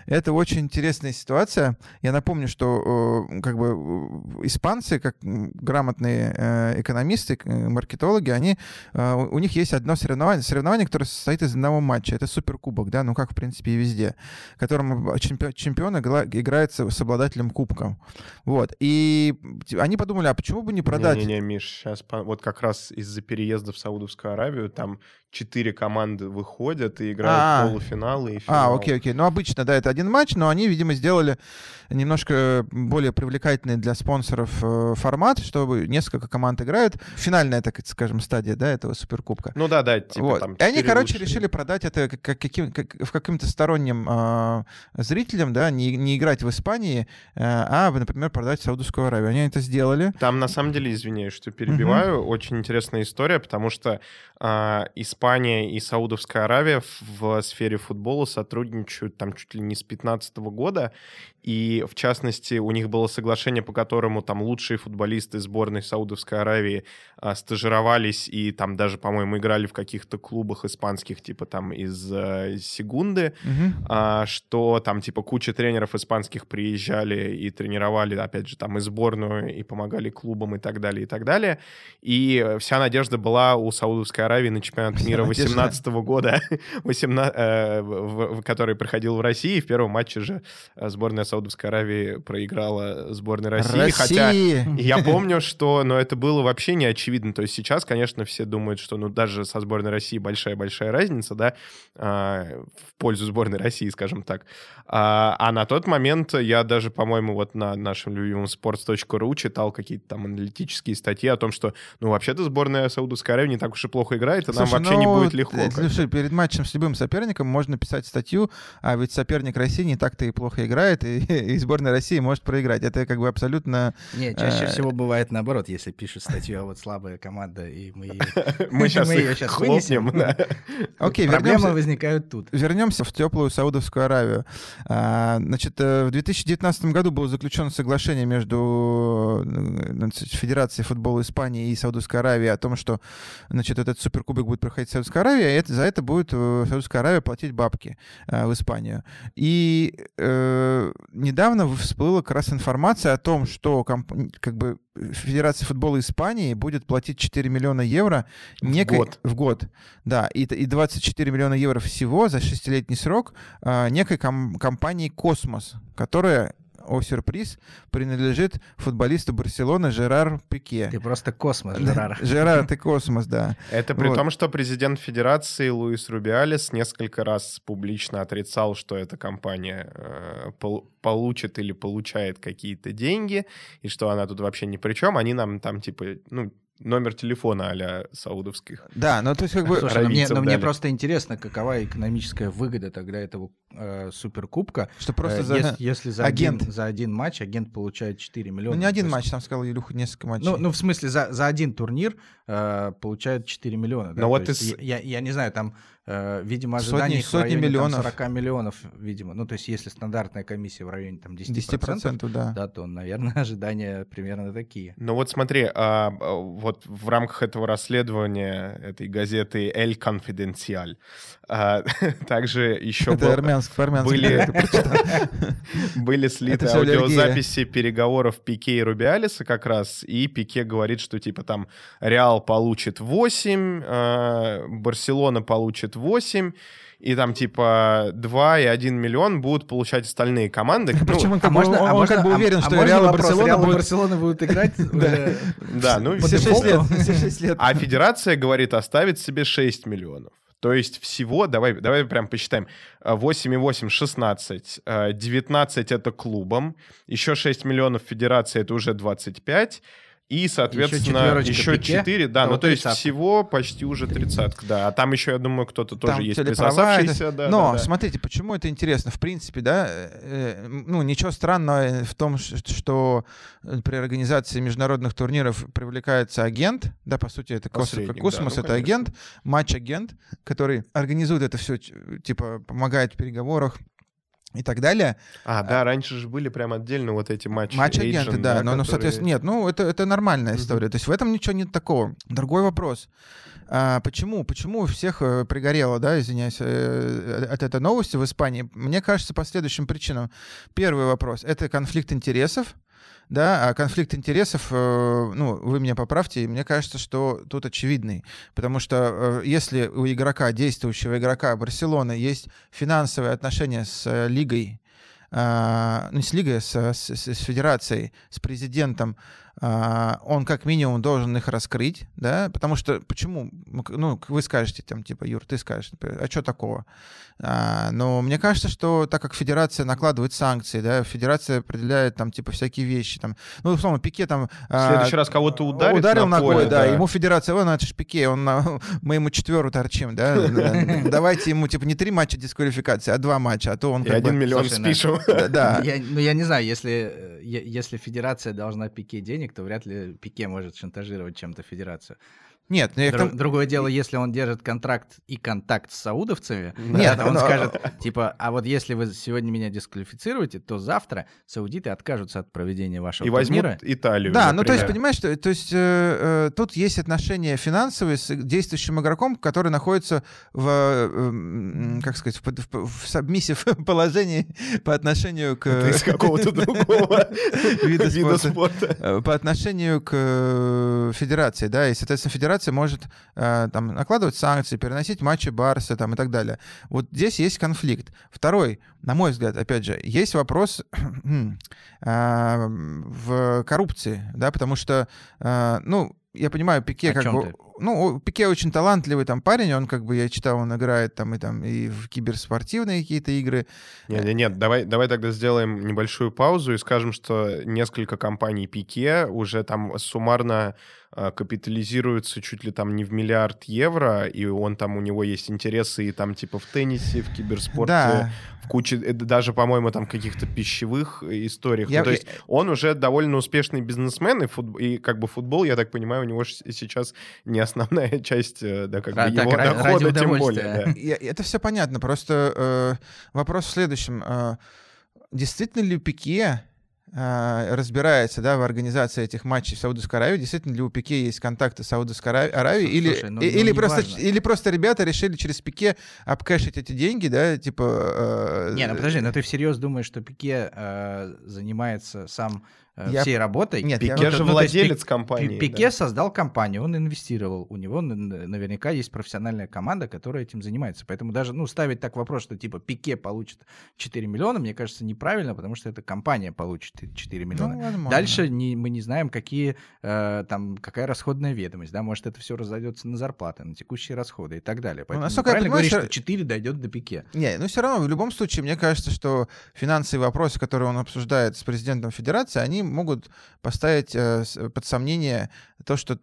Это очень интересная ситуация. Я напомню, что э, как бы испанцы, как грамотные э, экономисты, маркетологи, они, у них есть одно соревнование, соревнование, которое состоит из одного матча. Это Суперкубок кубок, да, ну как в принципе и везде, которым чемпион, чемпион играет с обладателем кубка. Вот. И они подумали, а почему бы не продать... Не-не-не, Миш, сейчас вот как раз из-за переезда в Саудовскую Аравию там четыре команды выходят и играют А-а-а. полуфиналы и а, финал. А, окей, окей. Ну, обычно, да, это один матч, но они, видимо, сделали немножко более привлекательный для спонсоров э, формат, чтобы несколько команд играют. Финальная, так скажем, стадия, да, этого Суперкубка. Ну да, да, типа вот. там И они, короче, лучшие. решили продать это как, каким, как, в каким-то сторонним э, зрителям, да, не, не играть в Испании, э, а, например, продать в Саудовскую Аравию. Они это сделали. Там, на самом деле, извиняюсь, что перебиваю, угу. очень интересная история, потому что э, Испания и Саудовская Аравия в сфере футбола сотрудничают там чуть ли не с 2015 года, и, в частности, у них было соглашение, по которому там лучшие футболисты сборной Саудовской Аравии а, стажировались и там даже, по-моему, играли в каких-то клубах испанских, типа там из а, Сегунды, угу. а, что там типа куча тренеров испанских приезжали и тренировали, опять же, там и сборную, и помогали клубам и так далее, и так далее. И вся надежда была у Саудовской Аравии на чемпионат мира 18 года, 18, э, в, в, который проходил в России. В первом матче же э, сборная Саудовской Аравии проиграла сборной России. России. Хотя я помню, что но это было вообще не очевидно. То есть сейчас, конечно, все думают, что ну даже со сборной России большая-большая разница, да, а, в пользу сборной России, скажем так. А, а на тот момент я даже, по-моему, вот на нашем любимом sports.ru читал какие-то там аналитические статьи о том, что ну вообще-то сборная Саудовской Аравии не так уж и плохо играет, и Слушай, нам вообще ну, не будет легко. Слушай, перед матчем с любым соперником можно писать статью, а ведь соперник России не так-то и плохо играет, и и сборная России может проиграть. Это как бы абсолютно... Нет, чаще э, всего бывает наоборот, если пишут статью, а вот слабая команда, и мы ее, мы сейчас хлопнем. Окей, Проблемы возникают тут. Вернемся в теплую Саудовскую Аравию. А, значит, э, в 2019 году было заключено соглашение между э, Федерацией футбола Испании и Саудовской Аравии о том, что значит, этот суперкубок будет проходить выиграет Саудовская Аравия, это, за это будет Саудовская Аравия платить бабки в Испанию. И э, недавно всплыла как раз информация о том, что комп- как бы Федерация футбола Испании будет платить 4 миллиона евро некой, в год. В год, да, и, и 24 миллиона евро всего за шестилетний срок э, некой ком- компании «Космос», которая о сюрприз, принадлежит футболисту Барселоны Жерар Пике. Ты просто космос, Жерар. Жерар, ты космос, да. Это при Вот. том, что президент Федерации Луис Рубиалес несколько раз публично отрицал, что эта компания э, пол- получит или получает какие-то деньги, и что она тут вообще ни при чем. Они нам там, типа, ну, номер телефона а саудовских. Да, ну то есть как бы... Слушай, ну мне, ну мне просто интересно, какова экономическая выгода тогда этого э, суперкубка. Что просто Э, за... если, если за, агент. Один, за один матч агент получает 4 миллиона. Ну не один матч, там сказал Илюха, несколько матчей. Ну, ну, в смысле, за, за один турнир э, получают 4 миллиона. Да? Но вот То есть с- я, я не знаю, там, э, видимо, Сотни- в сотни там, миллионов. 40 миллионов, видимо. Ну, то есть если стандартная комиссия в районе там, 10%, 10%, да. да, то, наверное, ожидания примерно такие. Ну вот смотри, а, а, вот в рамках этого расследования этой газеты «Эль Конфиденциаль» а, также еще Это был- армянск, по-армянски. были, были слиты аудиозаписи переговоров Пике и Рубиалиса как раз, и Пике говорит, что типа там Реал получит 8, э, Барселона получит 8, и там типа 2 и 1 миллион будут получать остальные команды. Ну, Причем он А можно, он- а он можно- как бы а- уверен, а что можно Реал и? Барселона Реал и будут... Барселона будут играть да, ну, Все 6 лет, дефолту? все 6 лет. А федерация говорит оставить себе 6 миллионов. То есть всего, давай, давай прям посчитаем, А, 8,8 — 16, а, 19 — это клубом, еще 6 миллионов федерации — это уже 25, и, соответственно, еще 4, да, ну то есть всего почти уже тридцатка, да. А там еще, я думаю, кто-то тоже Там есть присосавшийся, да, Но да, да. смотрите, почему это интересно? В принципе, да, э, э, ну ничего странного в том, что э, при организации международных турниров привлекается агент, да, по сути это кос- Посредник, космос, да, ну, это конечно. агент, матч-агент, который организует это все, типа помогает в переговорах и так далее. А, да, раньше же были прям отдельно вот эти матчи. Матч-агенты, да, но, которые- соответственно, нет, ну, это, это нормальная Мгм. история. То есть в этом ничего нет такого. Другой вопрос. А, почему? Почему у всех э, пригорело, да, извиняюсь, э, от этой новости в Испании? Мне кажется, по следующим причинам. Первый вопрос — это конфликт интересов. Да, а конфликт интересов, э, ну, вы меня поправьте, мне кажется, что тут очевидный. Потому что э, если у игрока, действующего игрока Барселоны, есть финансовые отношения с э, лигой, а, ну, не с лигой, а с, с- с- федерацией, с президентом, он как минимум должен их раскрыть, да, потому что почему, Ну, ну, вы скажете, там, типа, Юр, ты скажешь, например, а что такого? А, но мне кажется, что так как федерация накладывает санкции, да, федерация определяет там, типа, всякие вещи, там, ну, условно, Пике там... В а, следующий раз кого-то ударит Ударил на ногой, поле, да, ему федерация, вон, это ж Пике, он, мы ему четверу торчим, да, давайте ему, типа, не три матча дисквалификации, а два матча, а то он И один миллион спишем. Да, да. Ну, я не знаю, если, э, если федерация должна Пике денег, то вряд ли Пике может шантажировать чем-то федерацию. Нет, ну я к Дру- тому- Другое дело, если он держит контракт и контакт с саудовцами, Нет, он но- скажет, типа, а вот если вы сегодня меня дисквалифицируете, то завтра саудиты откажутся от проведения вашего И возьмут турнира. Италию. Да, ну то есть, например. понимаешь, что, то есть э, э, тут есть отношения финансовые с действующим игроком, который находится в, э, м, как сказать, в, в, в сабмиссив положении по отношению к... Это из какого-то другого Вида спорта. по отношению к э, федерации, да, и, соответственно, федерация может э, там накладывать санкции, переносить матчи Барса там и так далее. Вот здесь есть конфликт. Второй, на мой взгляд, опять же, есть вопрос э, в коррупции, да, потому что, э, ну, я понимаю, Пике О как бы... ты? Ну, Пике очень талантливый там парень, он как бы, я читал, он играет там и там и в киберспортивные какие-то игры. Нет, нет, нет, давай, давай тогда сделаем небольшую паузу и скажем, что несколько компаний Пике уже там суммарно э, капитализируются чуть ли там не в миллиард евро, и он там, у него есть интересы и там типа в теннисе, в киберспорте, Да. в куче, э, даже, по-моему, там каких-то пищевых историях. Я- Ну, то есть он уже довольно успешный бизнесмен, и, футб- и как бы футбол, я так понимаю, у него сейчас не основная часть, э, да, как бы Ра- так, его ра- ради дохода, тем более. да. Я- это все понятно. Просто э, вопрос в следующем. Э, действительно ли Пике э, разбирается да, в организации этих матчей в Саудовской Аравии, действительно ли у Пике есть контакты с Саудовской Аравией, или, Слушай, ну- и- ну, или, не просто, важно. или просто ребята решили через Пике обкэшить эти деньги, да, типа... э, Не, ну подожди, но ты всерьез думаешь, что Пике э, занимается сам Я- всей работой? Нет, я- Пике Ну, же ну, владелец Пик- компании. Пи- Пике да. создал компанию, он инвестировал. У него наверняка есть профессиональная команда, которая этим занимается. Поэтому даже ну, ставить так вопрос, что типа Пике получит 4 миллиона, мне кажется, неправильно, потому что эта компания получит 4 ну, миллиона. возможно. Дальше не, мы не знаем, какие, э, там, какая расходная ведомость. Да? Может, это все разойдется на зарплаты, на текущие расходы и так далее. Поэтому насколько я правильно понимаю, говоришь, что 4 дойдет до Пике. Не, ну все равно, в любом случае, мне кажется, что финансовые вопросы, которые он обсуждает с президентом Федерации, они могут поставить э, под сомнение то, что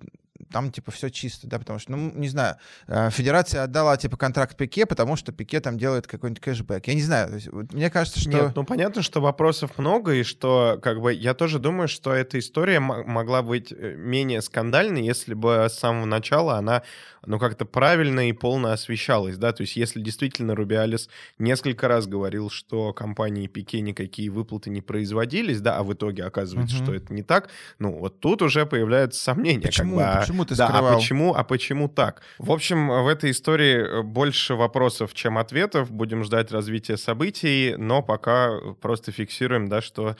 там, типа, все чисто, да, потому что, ну, не знаю, э, Федерация отдала, типа, контракт Пике, потому что Пике там делает какой-нибудь кэшбэк. Я не знаю, есть, вот мне кажется, что... Нет, ну понятно, что вопросов много, и что, как бы, я тоже думаю, что эта история могла быть э, менее скандальной, если бы с самого начала она, ну, как-то правильно и полно освещалась, да, то есть если действительно Рубиалис несколько раз говорил, что компании Пике никакие выплаты не производились, да, а в итоге оказывается, Мгм. что это не так, ну, вот тут уже появляются сомнения. как Почему? бы, а- Почему ты да, скрывал? а почему, а почему так? В общем, в этой истории э, больше вопросов, чем ответов. Будем ждать развития событий, но пока просто фиксируем, да, что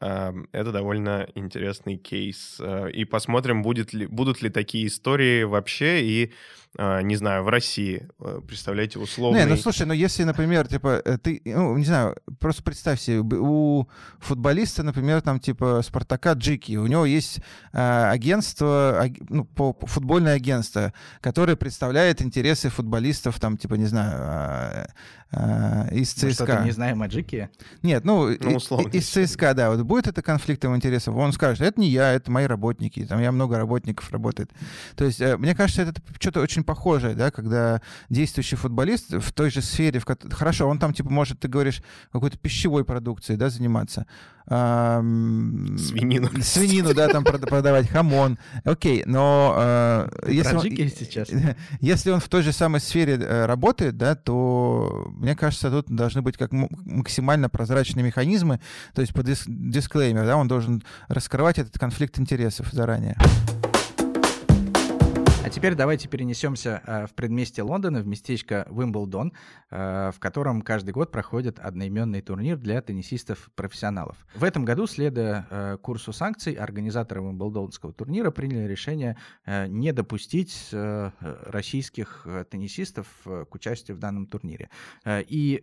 э, это довольно интересный кейс. Э, и посмотрим, будет ли, будут ли такие истории вообще и, э, не знаю, в России. Э, Представляете, условный... Не, ну слушай, ну если, например, типа, ты, ну, не знаю, просто представь себе, у футболиста, например, там, типа, Спартака Джики, у него есть э, агентство, аг- ну, по, футбольное агентство, которое представляет интересы футболистов, там, типа, не знаю, э, из Мы что-то ЦСКА. не знаем о Джике. Нет, ну, и- условно, из. ЦСКА, да, вот будет это конфликтом интересов, он скажет, это не я, это мои работники, там я много работников работает. То есть, э, мне кажется, это что-то очень похожее, да, когда действующий футболист в той же сфере, в хорошо, он там, типа, может, ты говоришь, какой-то пищевой продукцией, да, заниматься. Свинину. Свинину, да, там прода- продавать, хамон. Окей, но э, если он- сейчас. если он в той же самой сфере э, работает, да, то мне кажется, тут должны быть как максимально прозрачные механизмы, то есть по дис- дисклеймер, да, он должен раскрывать этот конфликт интересов заранее. А теперь давайте перенесемся э, в предместье Лондона, в местечко Уимблдон, э, в котором каждый год проходит одноименный турнир для теннисистов-профессионалов. В этом году, следуя э, курсу санкций, организаторы Уимблдонского турнира приняли решение не допустить российских теннисистов к участию в данном турнире. И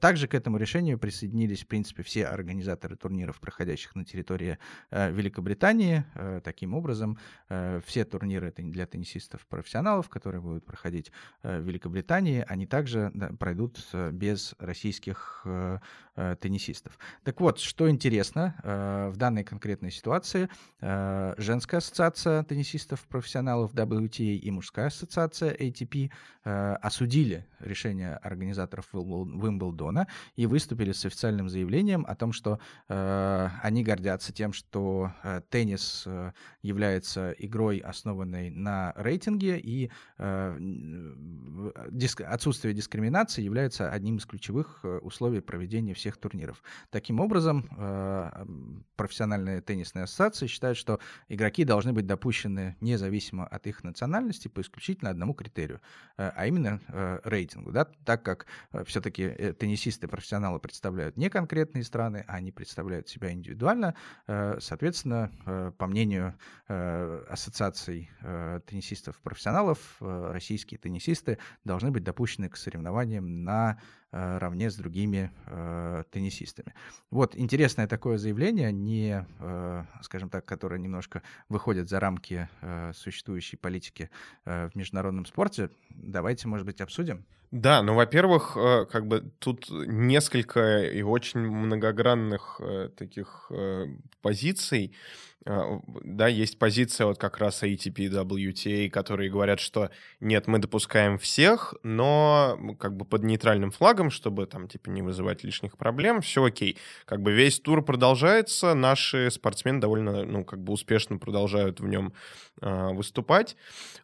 также к этому решению присоединились, в принципе, все организаторы турниров, проходящих на территории Великобритании. Таким образом, все турниры для теннисистов-профессионалов, которые будут проходить э, в Великобритании, они также пройдут э, без российских э, теннисистов. Так вот, что интересно, э, в данной конкретной ситуации э, женская ассоциация теннисистов-профессионалов WTA и мужская ассоциация ATP э, осудили решение организаторов Уимблдона и выступили с официальным заявлением о том, что э, они гордятся тем, что э, теннис э, является игрой, основанной на рейтинге, и э, диск- отсутствие дискриминации является одним из ключевых э, условий проведения всех турниров. Таким образом, э, профессиональные теннисные ассоциации считают, что игроки должны быть допущены независимо от их национальности по исключительно одному критерию, э, а именно э, рейтингу. Да? Так как все-таки теннисисты-профессионалы представляют не конкретные страны, а они представляют себя индивидуально, соответственно, по мнению ассоциаций теннисистов-профессионалов, российские теннисисты должны быть допущены к соревнованиям на равне с другими э, теннисистами. Вот интересное такое заявление, не, э, скажем так, которое немножко выходит за рамки э, существующей политики э, в международном спорте. Давайте, может быть, обсудим. Да, ну, во-первых, э, как бы тут несколько и очень многогранных э, таких э, позиций. Э, Да, есть позиция вот как раз ATP, WTA, которые говорят, что нет, мы допускаем всех, но как бы под нейтральным флагом, чтобы там типа не вызывать лишних проблем, все окей. Как бы весь тур продолжается, наши спортсмены довольно, ну, как бы успешно продолжают в нем э, выступать.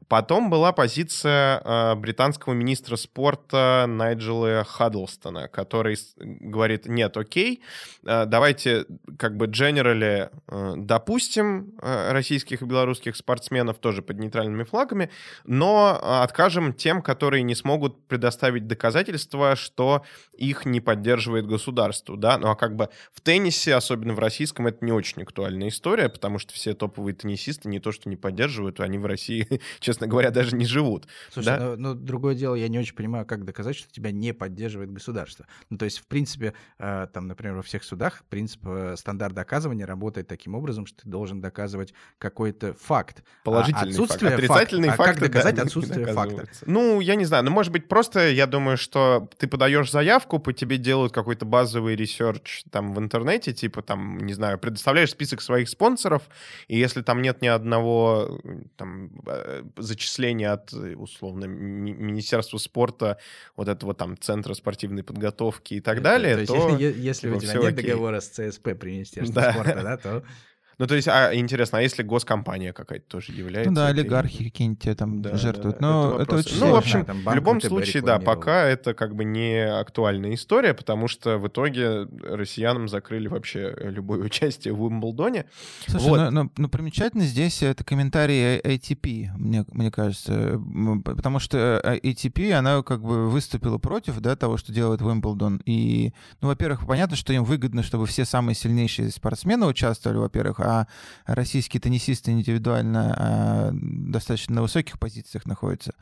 Потом была позиция э, британского министра спорта спорта Найджела Хаддлстона, который говорит, нет, окей, э, давайте как бы дженерали э, допустим российских и белорусских спортсменов тоже под нейтральными флагами, но откажем тем, которые не смогут предоставить доказательства, что их не поддерживает государство, да, ну а как бы в теннисе, особенно в российском, это не очень актуальная история, потому что все топовые теннисисты не то что не поддерживают, они в России, честно говоря, даже не живут. Слушай, да? ну, ну другое дело, я не очень понимаю, как доказать, что тебя не поддерживает государство. Ну то есть, в принципе, э, там, например, во всех судах принцип э, стандарт доказывания работает таким образом, что ты должен доказывать какой-то факт. А Положительный а отсутствие факт. Отрицательный факт. факт. А как доказать да, отсутствие факта? Ну, я не знаю, ну, может быть, просто я думаю, что ты подаешь заявку, по тебе делают какой-то базовый research там в интернете, типа там, не знаю, предоставляешь список своих спонсоров, и если там нет ни одного там э, зачисления от, условно, Министерства спорта, вот этого там Центра спортивной подготовки и так Это, далее, то... то есть, если у тебя нет окей. договора с ЦСП при Министерстве да. спорта, да, то ну, то есть, а, интересно, а если госкомпания какая-то тоже является? Ну да, олигархи какие-нибудь там да, жертвуют. Да, Но это, это очень Ну, в общем, там, в любом случае, да, пока это как бы не актуальная история, потому что в итоге россиянам закрыли вообще любое участие в Уимблдоне. Слушай, вот. но, но, но примечательно здесь это комментарий ATP, мне, мне кажется, потому что ATP, она как бы выступила против да, того, что делает Уимблдон. И, ну, во-первых, понятно, что им выгодно, чтобы все самые сильнейшие спортсмены участвовали, во-первых, а а российские теннисисты индивидуально а, достаточно на высоких позициях находятся.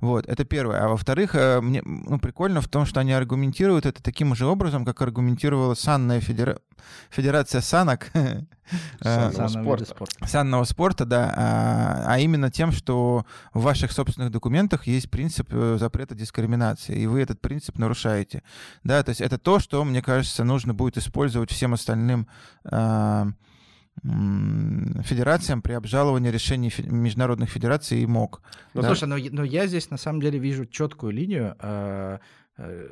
Вот, это первое. А во-вторых, э, мне ну, прикольно в том, что они аргументируют это таким же образом, как аргументировала санная федера... федерация санок. Э, санного спорта. Санного спорта, да. А, а именно тем, что в ваших собственных документах есть принцип э, запрета дискриминации, и вы этот принцип нарушаете. Да, то есть это то, что, мне кажется, нужно будет использовать всем остальным федерациям при обжаловании решений международных федераций и МОК. Ну, да? слушай, но, но я здесь на самом деле вижу четкую линию, э, э,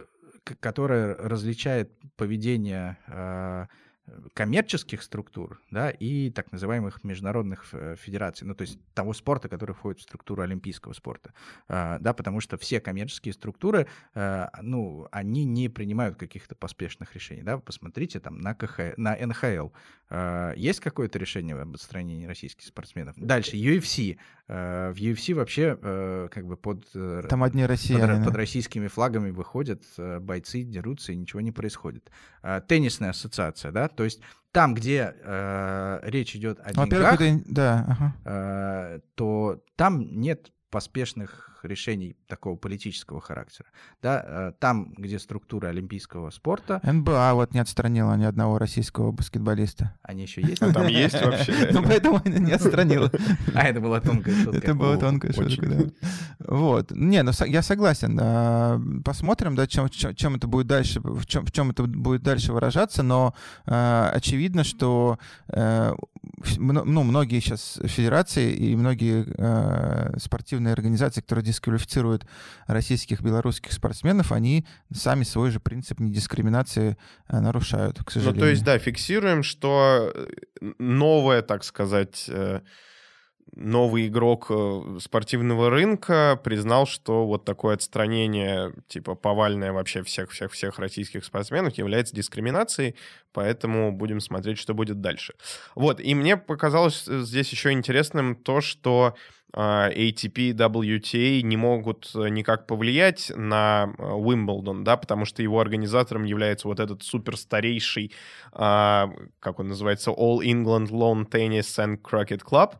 которая различает поведение э, коммерческих структур, да, и так называемых международных э, федераций, ну, то есть того спорта, который входит в структуру олимпийского спорта, а, да, потому что все коммерческие структуры, э, ну, они не принимают каких-то поспешных решений, да, посмотрите там на, КХ, на НХЛ, а, есть какое-то решение об отстранении российских спортсменов? Дальше, UFC, а, в UFC вообще как бы под... Там одни россияне. Под, под российскими флагами выходят бойцы, дерутся, и ничего не происходит. Теннисная ассоциация, да, то есть там, где э, речь идет о деньгах, это, да, ага. э, то там нет поспешных решений такого политического характера. Да, э, там, где структура олимпийского спорта... НБА вот не отстранила ни одного российского баскетболиста. Они еще есть? Ну, там есть вообще. Ну, поэтому не отстранила. А, это была тонкая шутка. Это была тонкая шутка, да. Вот. Не, ну я согласен. А, посмотрим, да, чем, чем это будет дальше, в чем, в чем это будет дальше выражаться, но а, очевидно, что э, ну, многие сейчас федерации и многие э, спортивные организации, которые дисквалифицируют российских, белорусских спортсменов, они сами свой же принцип недискриминации э, нарушают, к сожалению. Ну, то есть, да, фиксируем, что э, новое, так сказать, э, новый игрок спортивного рынка признал, что вот такое отстранение, типа повальное вообще всех-всех-всех российских спортсменов является дискриминацией, поэтому будем смотреть, что будет дальше. Вот, и мне показалось здесь еще интересным то, что а, ATP, WTA не могут э, никак повлиять на Уимблдон, да, потому что его организатором является вот этот супер старейший, а, как он называется, All England Lawn Tennis and Cricket Club,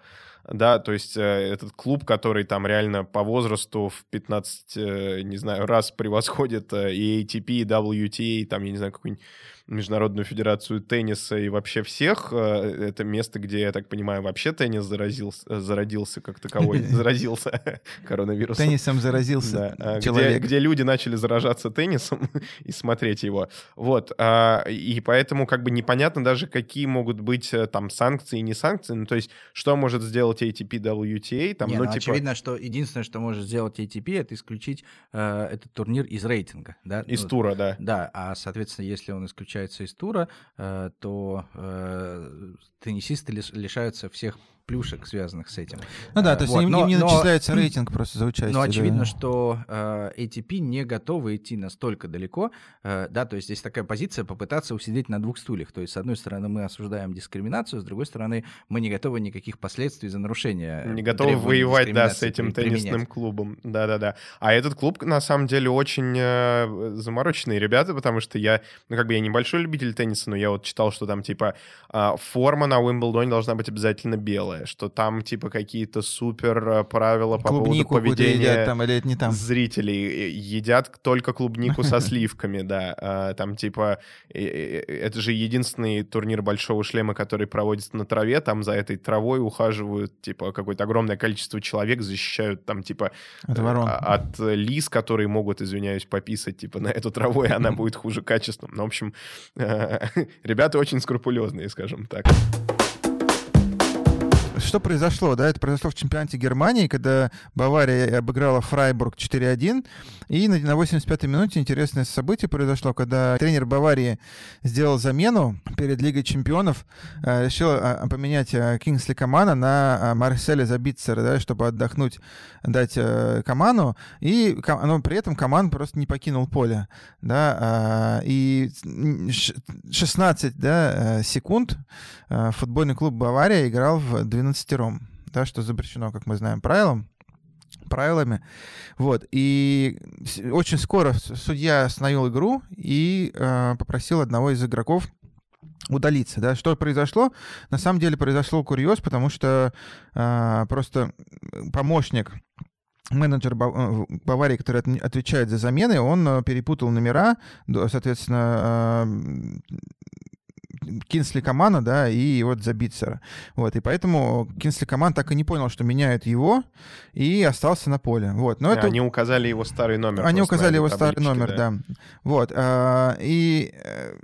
да, то есть э, этот клуб, который там реально по возрасту в 15, э, не знаю, раз превосходит и ATP, и WTA, там, я не знаю, какой-нибудь Международную федерацию тенниса и вообще всех. Э, это место, где, я так понимаю, вообще теннис заразился, э, зародился как таковой, заразился коронавирусом. Теннисом заразился да, человек. Где, где люди начали заражаться теннисом и смотреть его. Вот. А, и поэтому как бы непонятно даже, какие могут быть э, там санкции и не санкции. Ну, то есть, что может сделать ATP, WTA? Там, не, ну, ну, типа... Очевидно, что единственное, что может сделать ATP, это исключить э, этот турнир из рейтинга. Да? Из ну, тура, да. Да, а, соответственно, если он исключит исключается из тура, э, то э, теннисисты лишаются всех плюшек, связанных с этим. Ну да, то есть вот, им, но, не но, начисляется рейтинг просто за участие. Но очевидно, да. что э, ATP не готовы идти настолько далеко, э, да, то есть здесь такая позиция попытаться усидеть на двух стульях. То есть, с одной стороны, мы осуждаем дискриминацию, с другой стороны, мы не готовы никаких последствий за нарушение. Не готовы воевать, да, с этим теннисным клубом. Да-да-да. А этот клуб, на самом деле, очень э, замороченные ребята, потому что я, ну, как бы я небольшой любитель тенниса, но я вот читал, что там, типа, э, форма на Уимблдоне должна быть обязательно белая, что там, типа, какие-то супер э, правила по Клубнику поводу поведения едят, там, или это не там. зрителей. Едят только клубнику со сливками, да. А, там, типа, это же единственный турнир Большого Шлема, который проводится на траве, там за этой травой ухаживают, типа, какое-то огромное количество человек, защищают там, типа, от, ворон. А, от лис, которые могут, извиняюсь, пописать, типа, на эту траву, и она будет хуже качеством. Ну, в общем, ребята очень скрупулезные, скажем так что произошло, да, это произошло в чемпионате Германии, когда Бавария обыграла Фрайбург 4-1, и на, на 85-й минуте интересное событие произошло, когда тренер Баварии сделал замену перед Лигой чемпионов, э, решил э, поменять э, Кингсли Камана на э, Марселя Забитцера, да, чтобы отдохнуть, дать Каману, и но при этом Каман просто не покинул поле, да, э, и 16 да, секунд футбольный клуб Бавария играл в 12 шестером, да, что запрещено, как мы знаем, правилом правилами. Вот. И очень скоро судья остановил игру и э, попросил одного из игроков удалиться. Да? Что произошло? На самом деле произошло курьез, потому что э, просто помощник менеджер э, Баварии, который отвечает за замены, он э, перепутал номера, соответственно, э, Кинсли Камана, да, и вот Забитцера. Вот, и поэтому Кинсли Каман так и не понял, что меняют его, и остался на поле. Вот, но да, это... Они указали его старый номер. Они указали его старый номер, да. да. Вот, а, и э,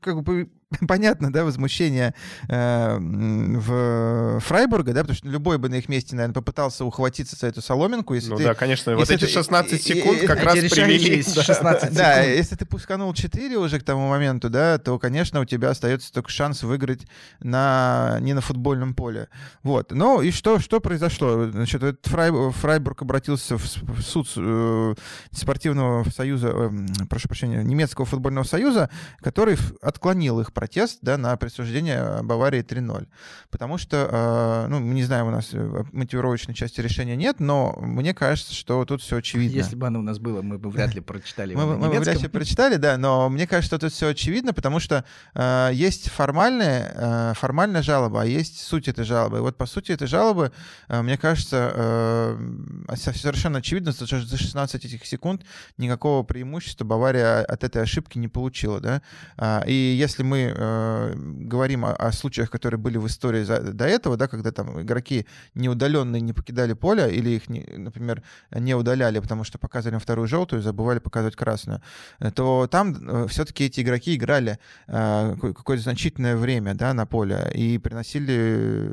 как бы понятно, да, возмущение э, в Фрайбурга, да, потому что любой бы на их месте, наверное, попытался ухватиться за эту соломинку. Если ну ты, да, конечно, вот эти 16 секунд как раз привели. 16 да, если ты пусканул 4 уже к тому моменту, да, то, конечно, у тебя остается только шанс выиграть на, не на футбольном поле. Вот. Ну и что, что произошло? Значит, этот Фрай, Фрайбург обратился в, в суд э, спортивного союза, э, прошу прощения, немецкого футбольного союза, который отклонил их протест да, на присуждение Баварии 3-0. Потому что, э, ну, мы не знаем, у нас э, мотивировочной части решения нет, но мне кажется, что тут все очевидно. Если бы оно у нас было, мы бы вряд ли прочитали его Мы, бы вряд ли прочитали, да, но мне кажется, что тут все очевидно, потому что э, есть формальная, э, формальная жалоба, а есть суть этой жалобы. И вот по сути этой жалобы, э, мне кажется, э, совершенно очевидно, что за 16 этих секунд никакого преимущества Бавария от этой ошибки не получила, да. А, и если мы э, говорим о, о случаях, которые были в истории за, до этого, да, когда там игроки неудаленные не покидали поле или их, не, например, не удаляли, потому что показывали вторую желтую, забывали показывать красную, э, то там э, все-таки эти игроки играли э, какое-то значительное время да, на поле и приносили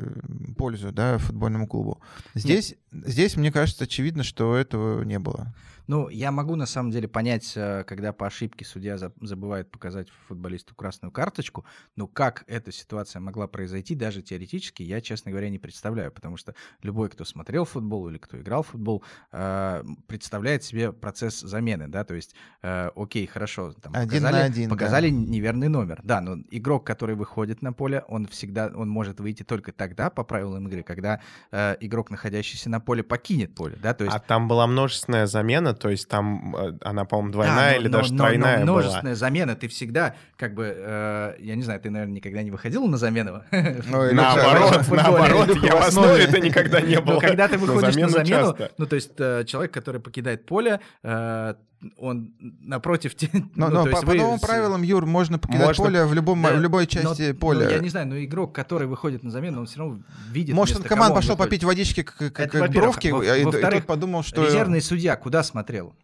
пользу да, футбольному клубу. Здесь, здесь, мне кажется, очевидно, что этого не было. Ну, я могу на самом деле понять, э, когда по ошибке судья забывает показать футболисту красную карточку, но как эта ситуация могла произойти, даже теоретически, я, честно говоря, не представляю, потому что любой, кто смотрел футбол или кто играл в футбол, э, представляет себе процесс замены, да, то есть, э, окей, хорошо, там, один показали, на один, показали да. неверный номер, да, но игрок, который выходит на поле, он всегда, он может выйти только тогда по правилам игры, когда игрок, находящийся на поле, покинет поле, да, то есть... А там была множественная замена, то есть там э, она, по-моему, двойная да, или но, даже но, тройная но, но множественная была. замена, ты всегда, как бы, э, я не знаю, ты, наверное, никогда не выходил на замену? Ну, наоборот, наоборот, я в основе это никогда не было. когда ты выходишь на замену, ну, то есть э, человек, который покидает поле, э, он напротив... Но, ну, но по, по новым правилам, Юр, можно покидать можно... поле в, любом, да, в любой части но, поля. Ну, я не знаю, но игрок, который выходит на замену, он все равно видит Может, он команд пошел выходит. попить водички к, к, к Бровке, и, и тот подумал, что... резервный судья куда смотрел?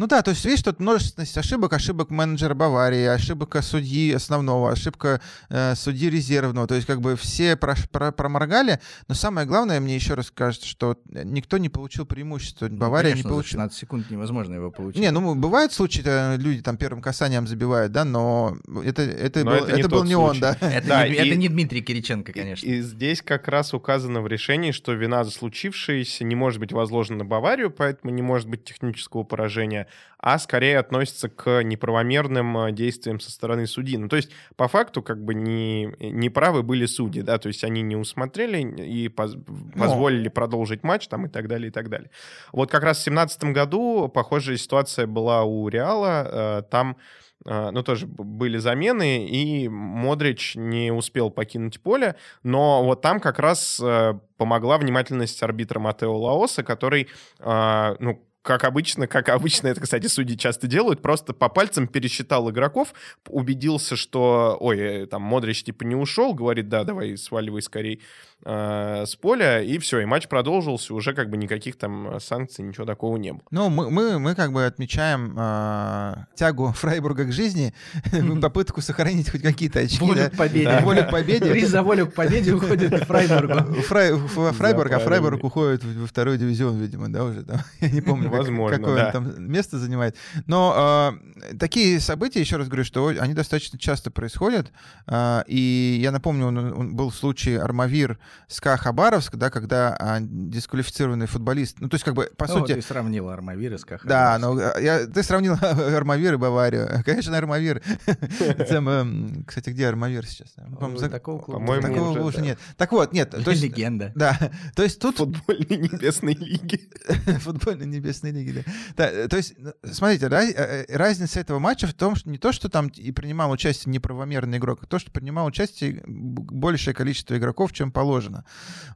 Ну да, то есть видишь, тут множественность ошибок, ошибок менеджера Баварии, ошибка судьи основного, ошибка э, судьи резервного, то есть как бы все про, про, проморгали, но самое главное, мне еще раз кажется, что никто не получил преимущество, Ну, Бавария конечно, не получила. 16 секунд невозможно его получить. Не, ну бывают случаи, э, люди там первым касанием забивают, да, но это, это, Но был, это не это был не он, да. это, Да, не, и- это не Дмитрий Кириченко, конечно. И, и здесь как раз указано в решении, что вина за случившееся не может быть возложена на Баварию, поэтому не может быть технического поражения, а скорее относится к неправомерным э, действиям со стороны судьи. Ну, то есть, по факту, как бы не, неправы были судьи, да, то есть они не усмотрели и поз- позволили продолжить матч там и так далее, и так далее. Вот как раз в 2017 году похожая ситуация была у Реала, э, там э, ну, тоже были замены, и Модрич не успел покинуть поле, но вот там как раз помогла внимательность арбитра Матео Лаоса, который, ну, как обычно, как обычно это, кстати, судьи часто делают, просто по пальцам пересчитал игроков, убедился, что, ой, э, там, Модрич типа не ушел, говорит, да, давай сваливай скорей э, с поля, и все, и матч продолжился, уже как бы никаких там санкций, ничего такого не было. Ну, мы, мы, мы как бы отмечаем э, тягу Фрайбурга к жизни, попытку сохранить хоть какие-то очки. Волю к победе. Волю к победе. Приз за волю к победе уходит к Фрайбургу. Фрайбург, а. Фрайбург уходит во второй дивизион, видимо, да, уже там. Я не помню, какое он там место занимает. Но э, такие события, еще раз говорю, что они достаточно часто происходят. Э, и я напомню, был случай Армавир СКА Хабаровск, да, когда а, дисквалифицированный футболист, ну, то есть, как бы, по Ну, сути, ты сравнил Армавир с Кахаровским. Да, ну э, я, ты сравнил Армавир и Баварию. Конечно, Армавир. Эм, Кстати, где Армавир сейчас? Такого клуба по-моему, нет. Такого уже, нет. Так вот, нет, то есть... Легенда. Да, то есть тут Футбольной небесной лиги. футбольной небесной лиги. Да. Да, то есть, ну, смотрите, э, э, разница этого матча в том, что не то, что там и принимал участие неправомерный игрок, а то, что принимал участие большее количество игроков, чем положено.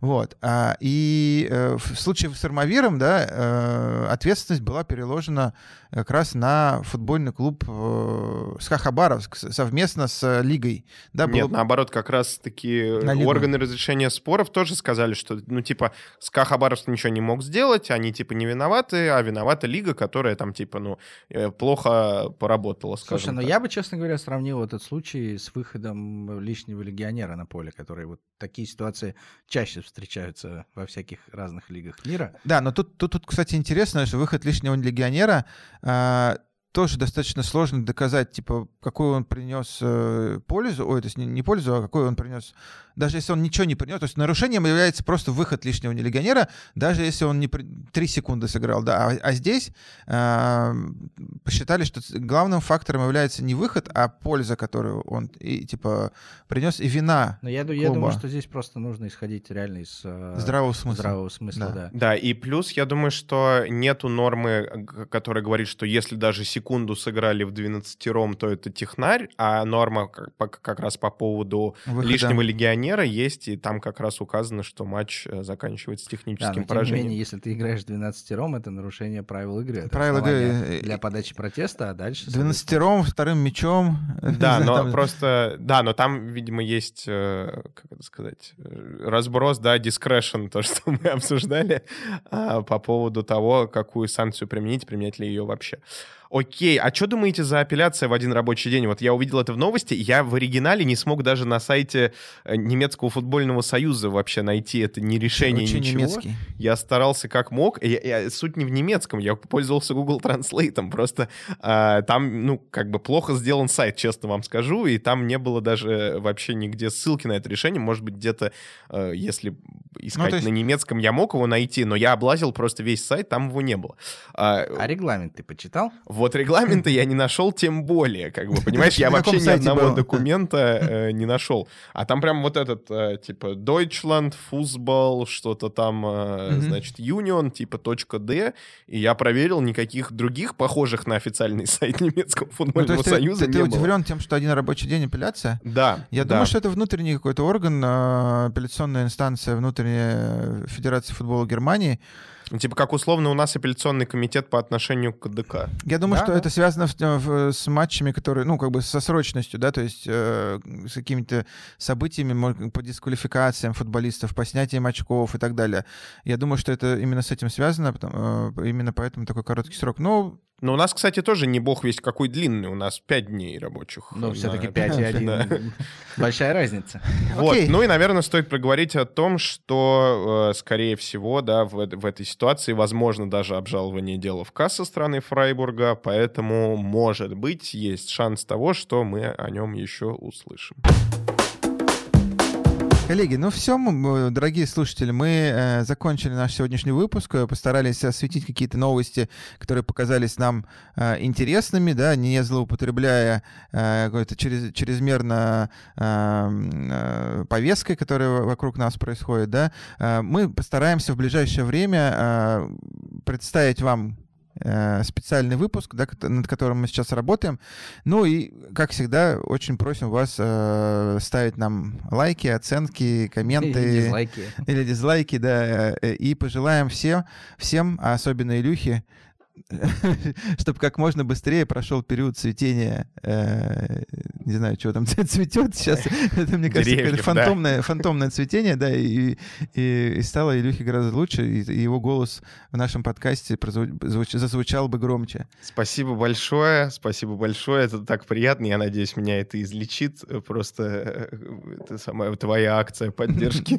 Вот. А, И э, в случае с Армавиром, да, э, ответственность была переложена как раз на футбольный клуб э, СКА Хабаровск с- совместно с лигой. Да, Нет, было- наоборот, как раз-таки На органы разрешения споров тоже сказали, что, ну, типа, СКА Хабаровск ничего не мог сделать, они, типа, не виноваты, а виновата лига, которая там, типа, ну, плохо поработала, скажем Слушай, ну я бы, честно говоря, сравнил этот случай с выходом лишнего легионера на поле, которые вот такие ситуации чаще встречаются во всяких разных лигах мира. Да, но тут, тут, тут, кстати, интересно, что выход лишнего легионера а, тоже достаточно сложно доказать, типа, какую он принес э, пользу, ой, то есть не, не пользу, а какой он принес, даже если он ничего не принес, то есть нарушением является просто выход лишнего легионера, даже если он не при- три секунды сыграл, да, а, а здесь а, посчитали, что главным фактором является не выход, а польза, которую он, и, типа, принес, и вина Но я, ду- я Клуба. думаю, что здесь просто нужно исходить реально из э, здравого смысла. здравого смысла, Да. да. Да, и плюс, я думаю, что нету нормы, которая говорит, что если даже секунду сыграли в 12 то это технарь, а норма как, как раз по поводу Выхода. лишнего легионера есть, и там как раз указано, что матч э, заканчивается Да, техническим но тем не поражением. менее, если ты играешь 12 ром, это нарушение правил игры. Это Правила игры, э, Для подачи протеста, а дальше... 12 вторым мячом. Да, но там- просто, да, но там, видимо, есть, э, как это сказать, э, разброс, да, discretion, то, что мы обсуждали а, по поводу того, какую санкцию применить, применять ли ее вообще. Окей, а что думаете за апелляция в один рабочий день? Вот я увидел это в новости, я в оригинале не смог даже на сайте э, немецкого футбольного союза вообще найти это ни решение, Очень ничего. немецкий. Я старался как мог. Я- я- суть не в немецком, я пользовался Google Translate. Просто а, там, ну, как бы плохо сделан сайт, честно вам скажу, и там не было даже вообще нигде ссылки на это решение. Может быть, где-то, э, если искать Ну, есть- на немецком, я мог его найти, но я облазил просто весь сайт, там его не было. А, А регламент ты почитал? вот регламента я не нашел, тем более, как бы, понимаешь, я вообще ни одного документа э, не нашел. А там прям вот этот, э, типа, Deutschland, Fußball, что-то там, э, значит, Union, типа, точка .d, и я проверил, никаких других похожих на официальный сайт немецкого Ну, футбольного ты, союза ты- ты не было. удивлен тем, что один рабочий день апелляция? Да, Я думаю, что это внутренний какой-то орган, апелляционная инстанция внутренняя Федерации футбола Германии. Ну, типа как условно у нас апелляционный комитет по отношению к КДК. Я думаю, Да, что это связано в- в- с матчами, которые, ну, как бы со срочностью, да, то есть э, с какими-то событиями по дисквалификациям футболистов, по снятиям очков и так далее. Я думаю, что это именно с этим связано, потому- э, именно поэтому такой короткий срок. Ну, Но у нас, кстати, тоже не бог весть какой длинный. У нас 5 дней рабочих. Ну, все-таки это. 5 и 1. Да. Большая разница. Вот. Ну и, наверное, стоит проговорить о том, что, э, скорее всего, да, в, в этой ситуации возможно даже обжалование дела в КАС со стороны Фрайбурга, поэтому, может быть, есть шанс того, что мы о нем еще услышим. Коллеги, ну все, м, дорогие слушатели, мы э, закончили наш сегодняшний выпуск, э, постарались осветить какие-то новости, которые показались нам э, интересными, да, не злоупотребляя э, какой-то через, чрезмерно э, э, повесткой, которая во- вокруг нас происходит, да. Э, мы постараемся в ближайшее время э, представить вам э, специальный выпуск, да, над которым мы сейчас работаем. Ну и, как всегда, очень просим вас э, ставить нам лайки, оценки, комменты Дизлайки. или дизлайки, да, э, и пожелаем всем, всем, а особенно Илюхе, чтобы как можно быстрее прошел период цветения, э, не знаю, чего там цветет сейчас, это, мне кажется, Деревьев, какое-то да. фантомное, фантомное цветение, да, и, и, и стало Илюхе гораздо лучше, и, и его голос в нашем подкасте прозву- звуч- зазвучал бы громче. Спасибо большое, спасибо большое, это так приятно, я надеюсь, меня это излечит, просто э, это самая твоя акция поддержки.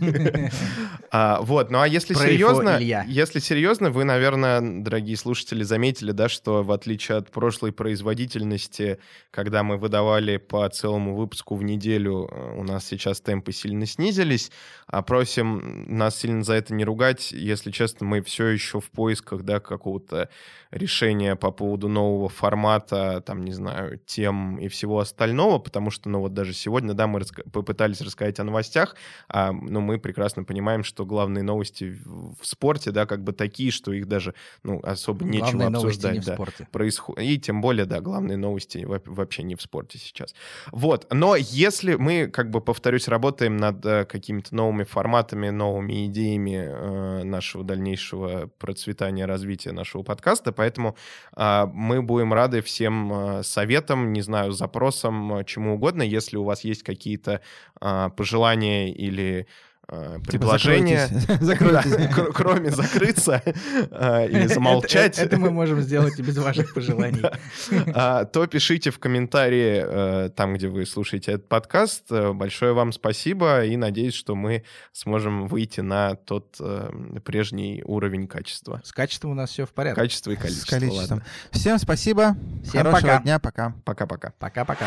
А, Вот, ну а если серьезно, если серьезно, вы, наверное, дорогие слушатели, заметили, да, что в отличие от прошлой производительности, когда мы выдавали по целому выпуску в неделю, э, у нас сейчас темпы сильно снизились, а просим нас сильно за это не ругать. Если честно, мы все еще в поисках, да, какого-то решения по поводу нового формата, там, не знаю, тем и всего остального, потому что, ну, вот даже сегодня, да, мы раска- попытались рассказать о новостях, а, ну, мы прекрасно понимаем, что главные новости в спорте, да, как бы такие, что их даже, ну, особо нечего Главные новости обсуждать, не в да спорте. происходит. И тем более, да, главные новости во- вообще не в спорте сейчас. Вот. Но если мы, как бы, повторюсь, работаем над э, какими-то новыми форматами, новыми идеями э, нашего дальнейшего процветания, развития нашего подкаста, поэтому а, мы будем рады всем э, советам, не знаю, запросам, э, чему угодно. Если у вас есть какие-то пожелания или э, Типа, предложения, закройтесь. да, кр- кроме закрыться э, или Это- замолчать, Это мы можем сделать и без ваших пожеланий. а, то пишите в комментарии э, там, где вы слушаете этот подкаст. Э, Большое вам спасибо и надеюсь, что мы сможем выйти на тот э, прежний уровень качества. С качеством у нас все в порядке. Качество и С количество. количеством. ладно. Всем спасибо. Всем Хорошего пока. дня. Пока. Пока-пока. Пока-пока.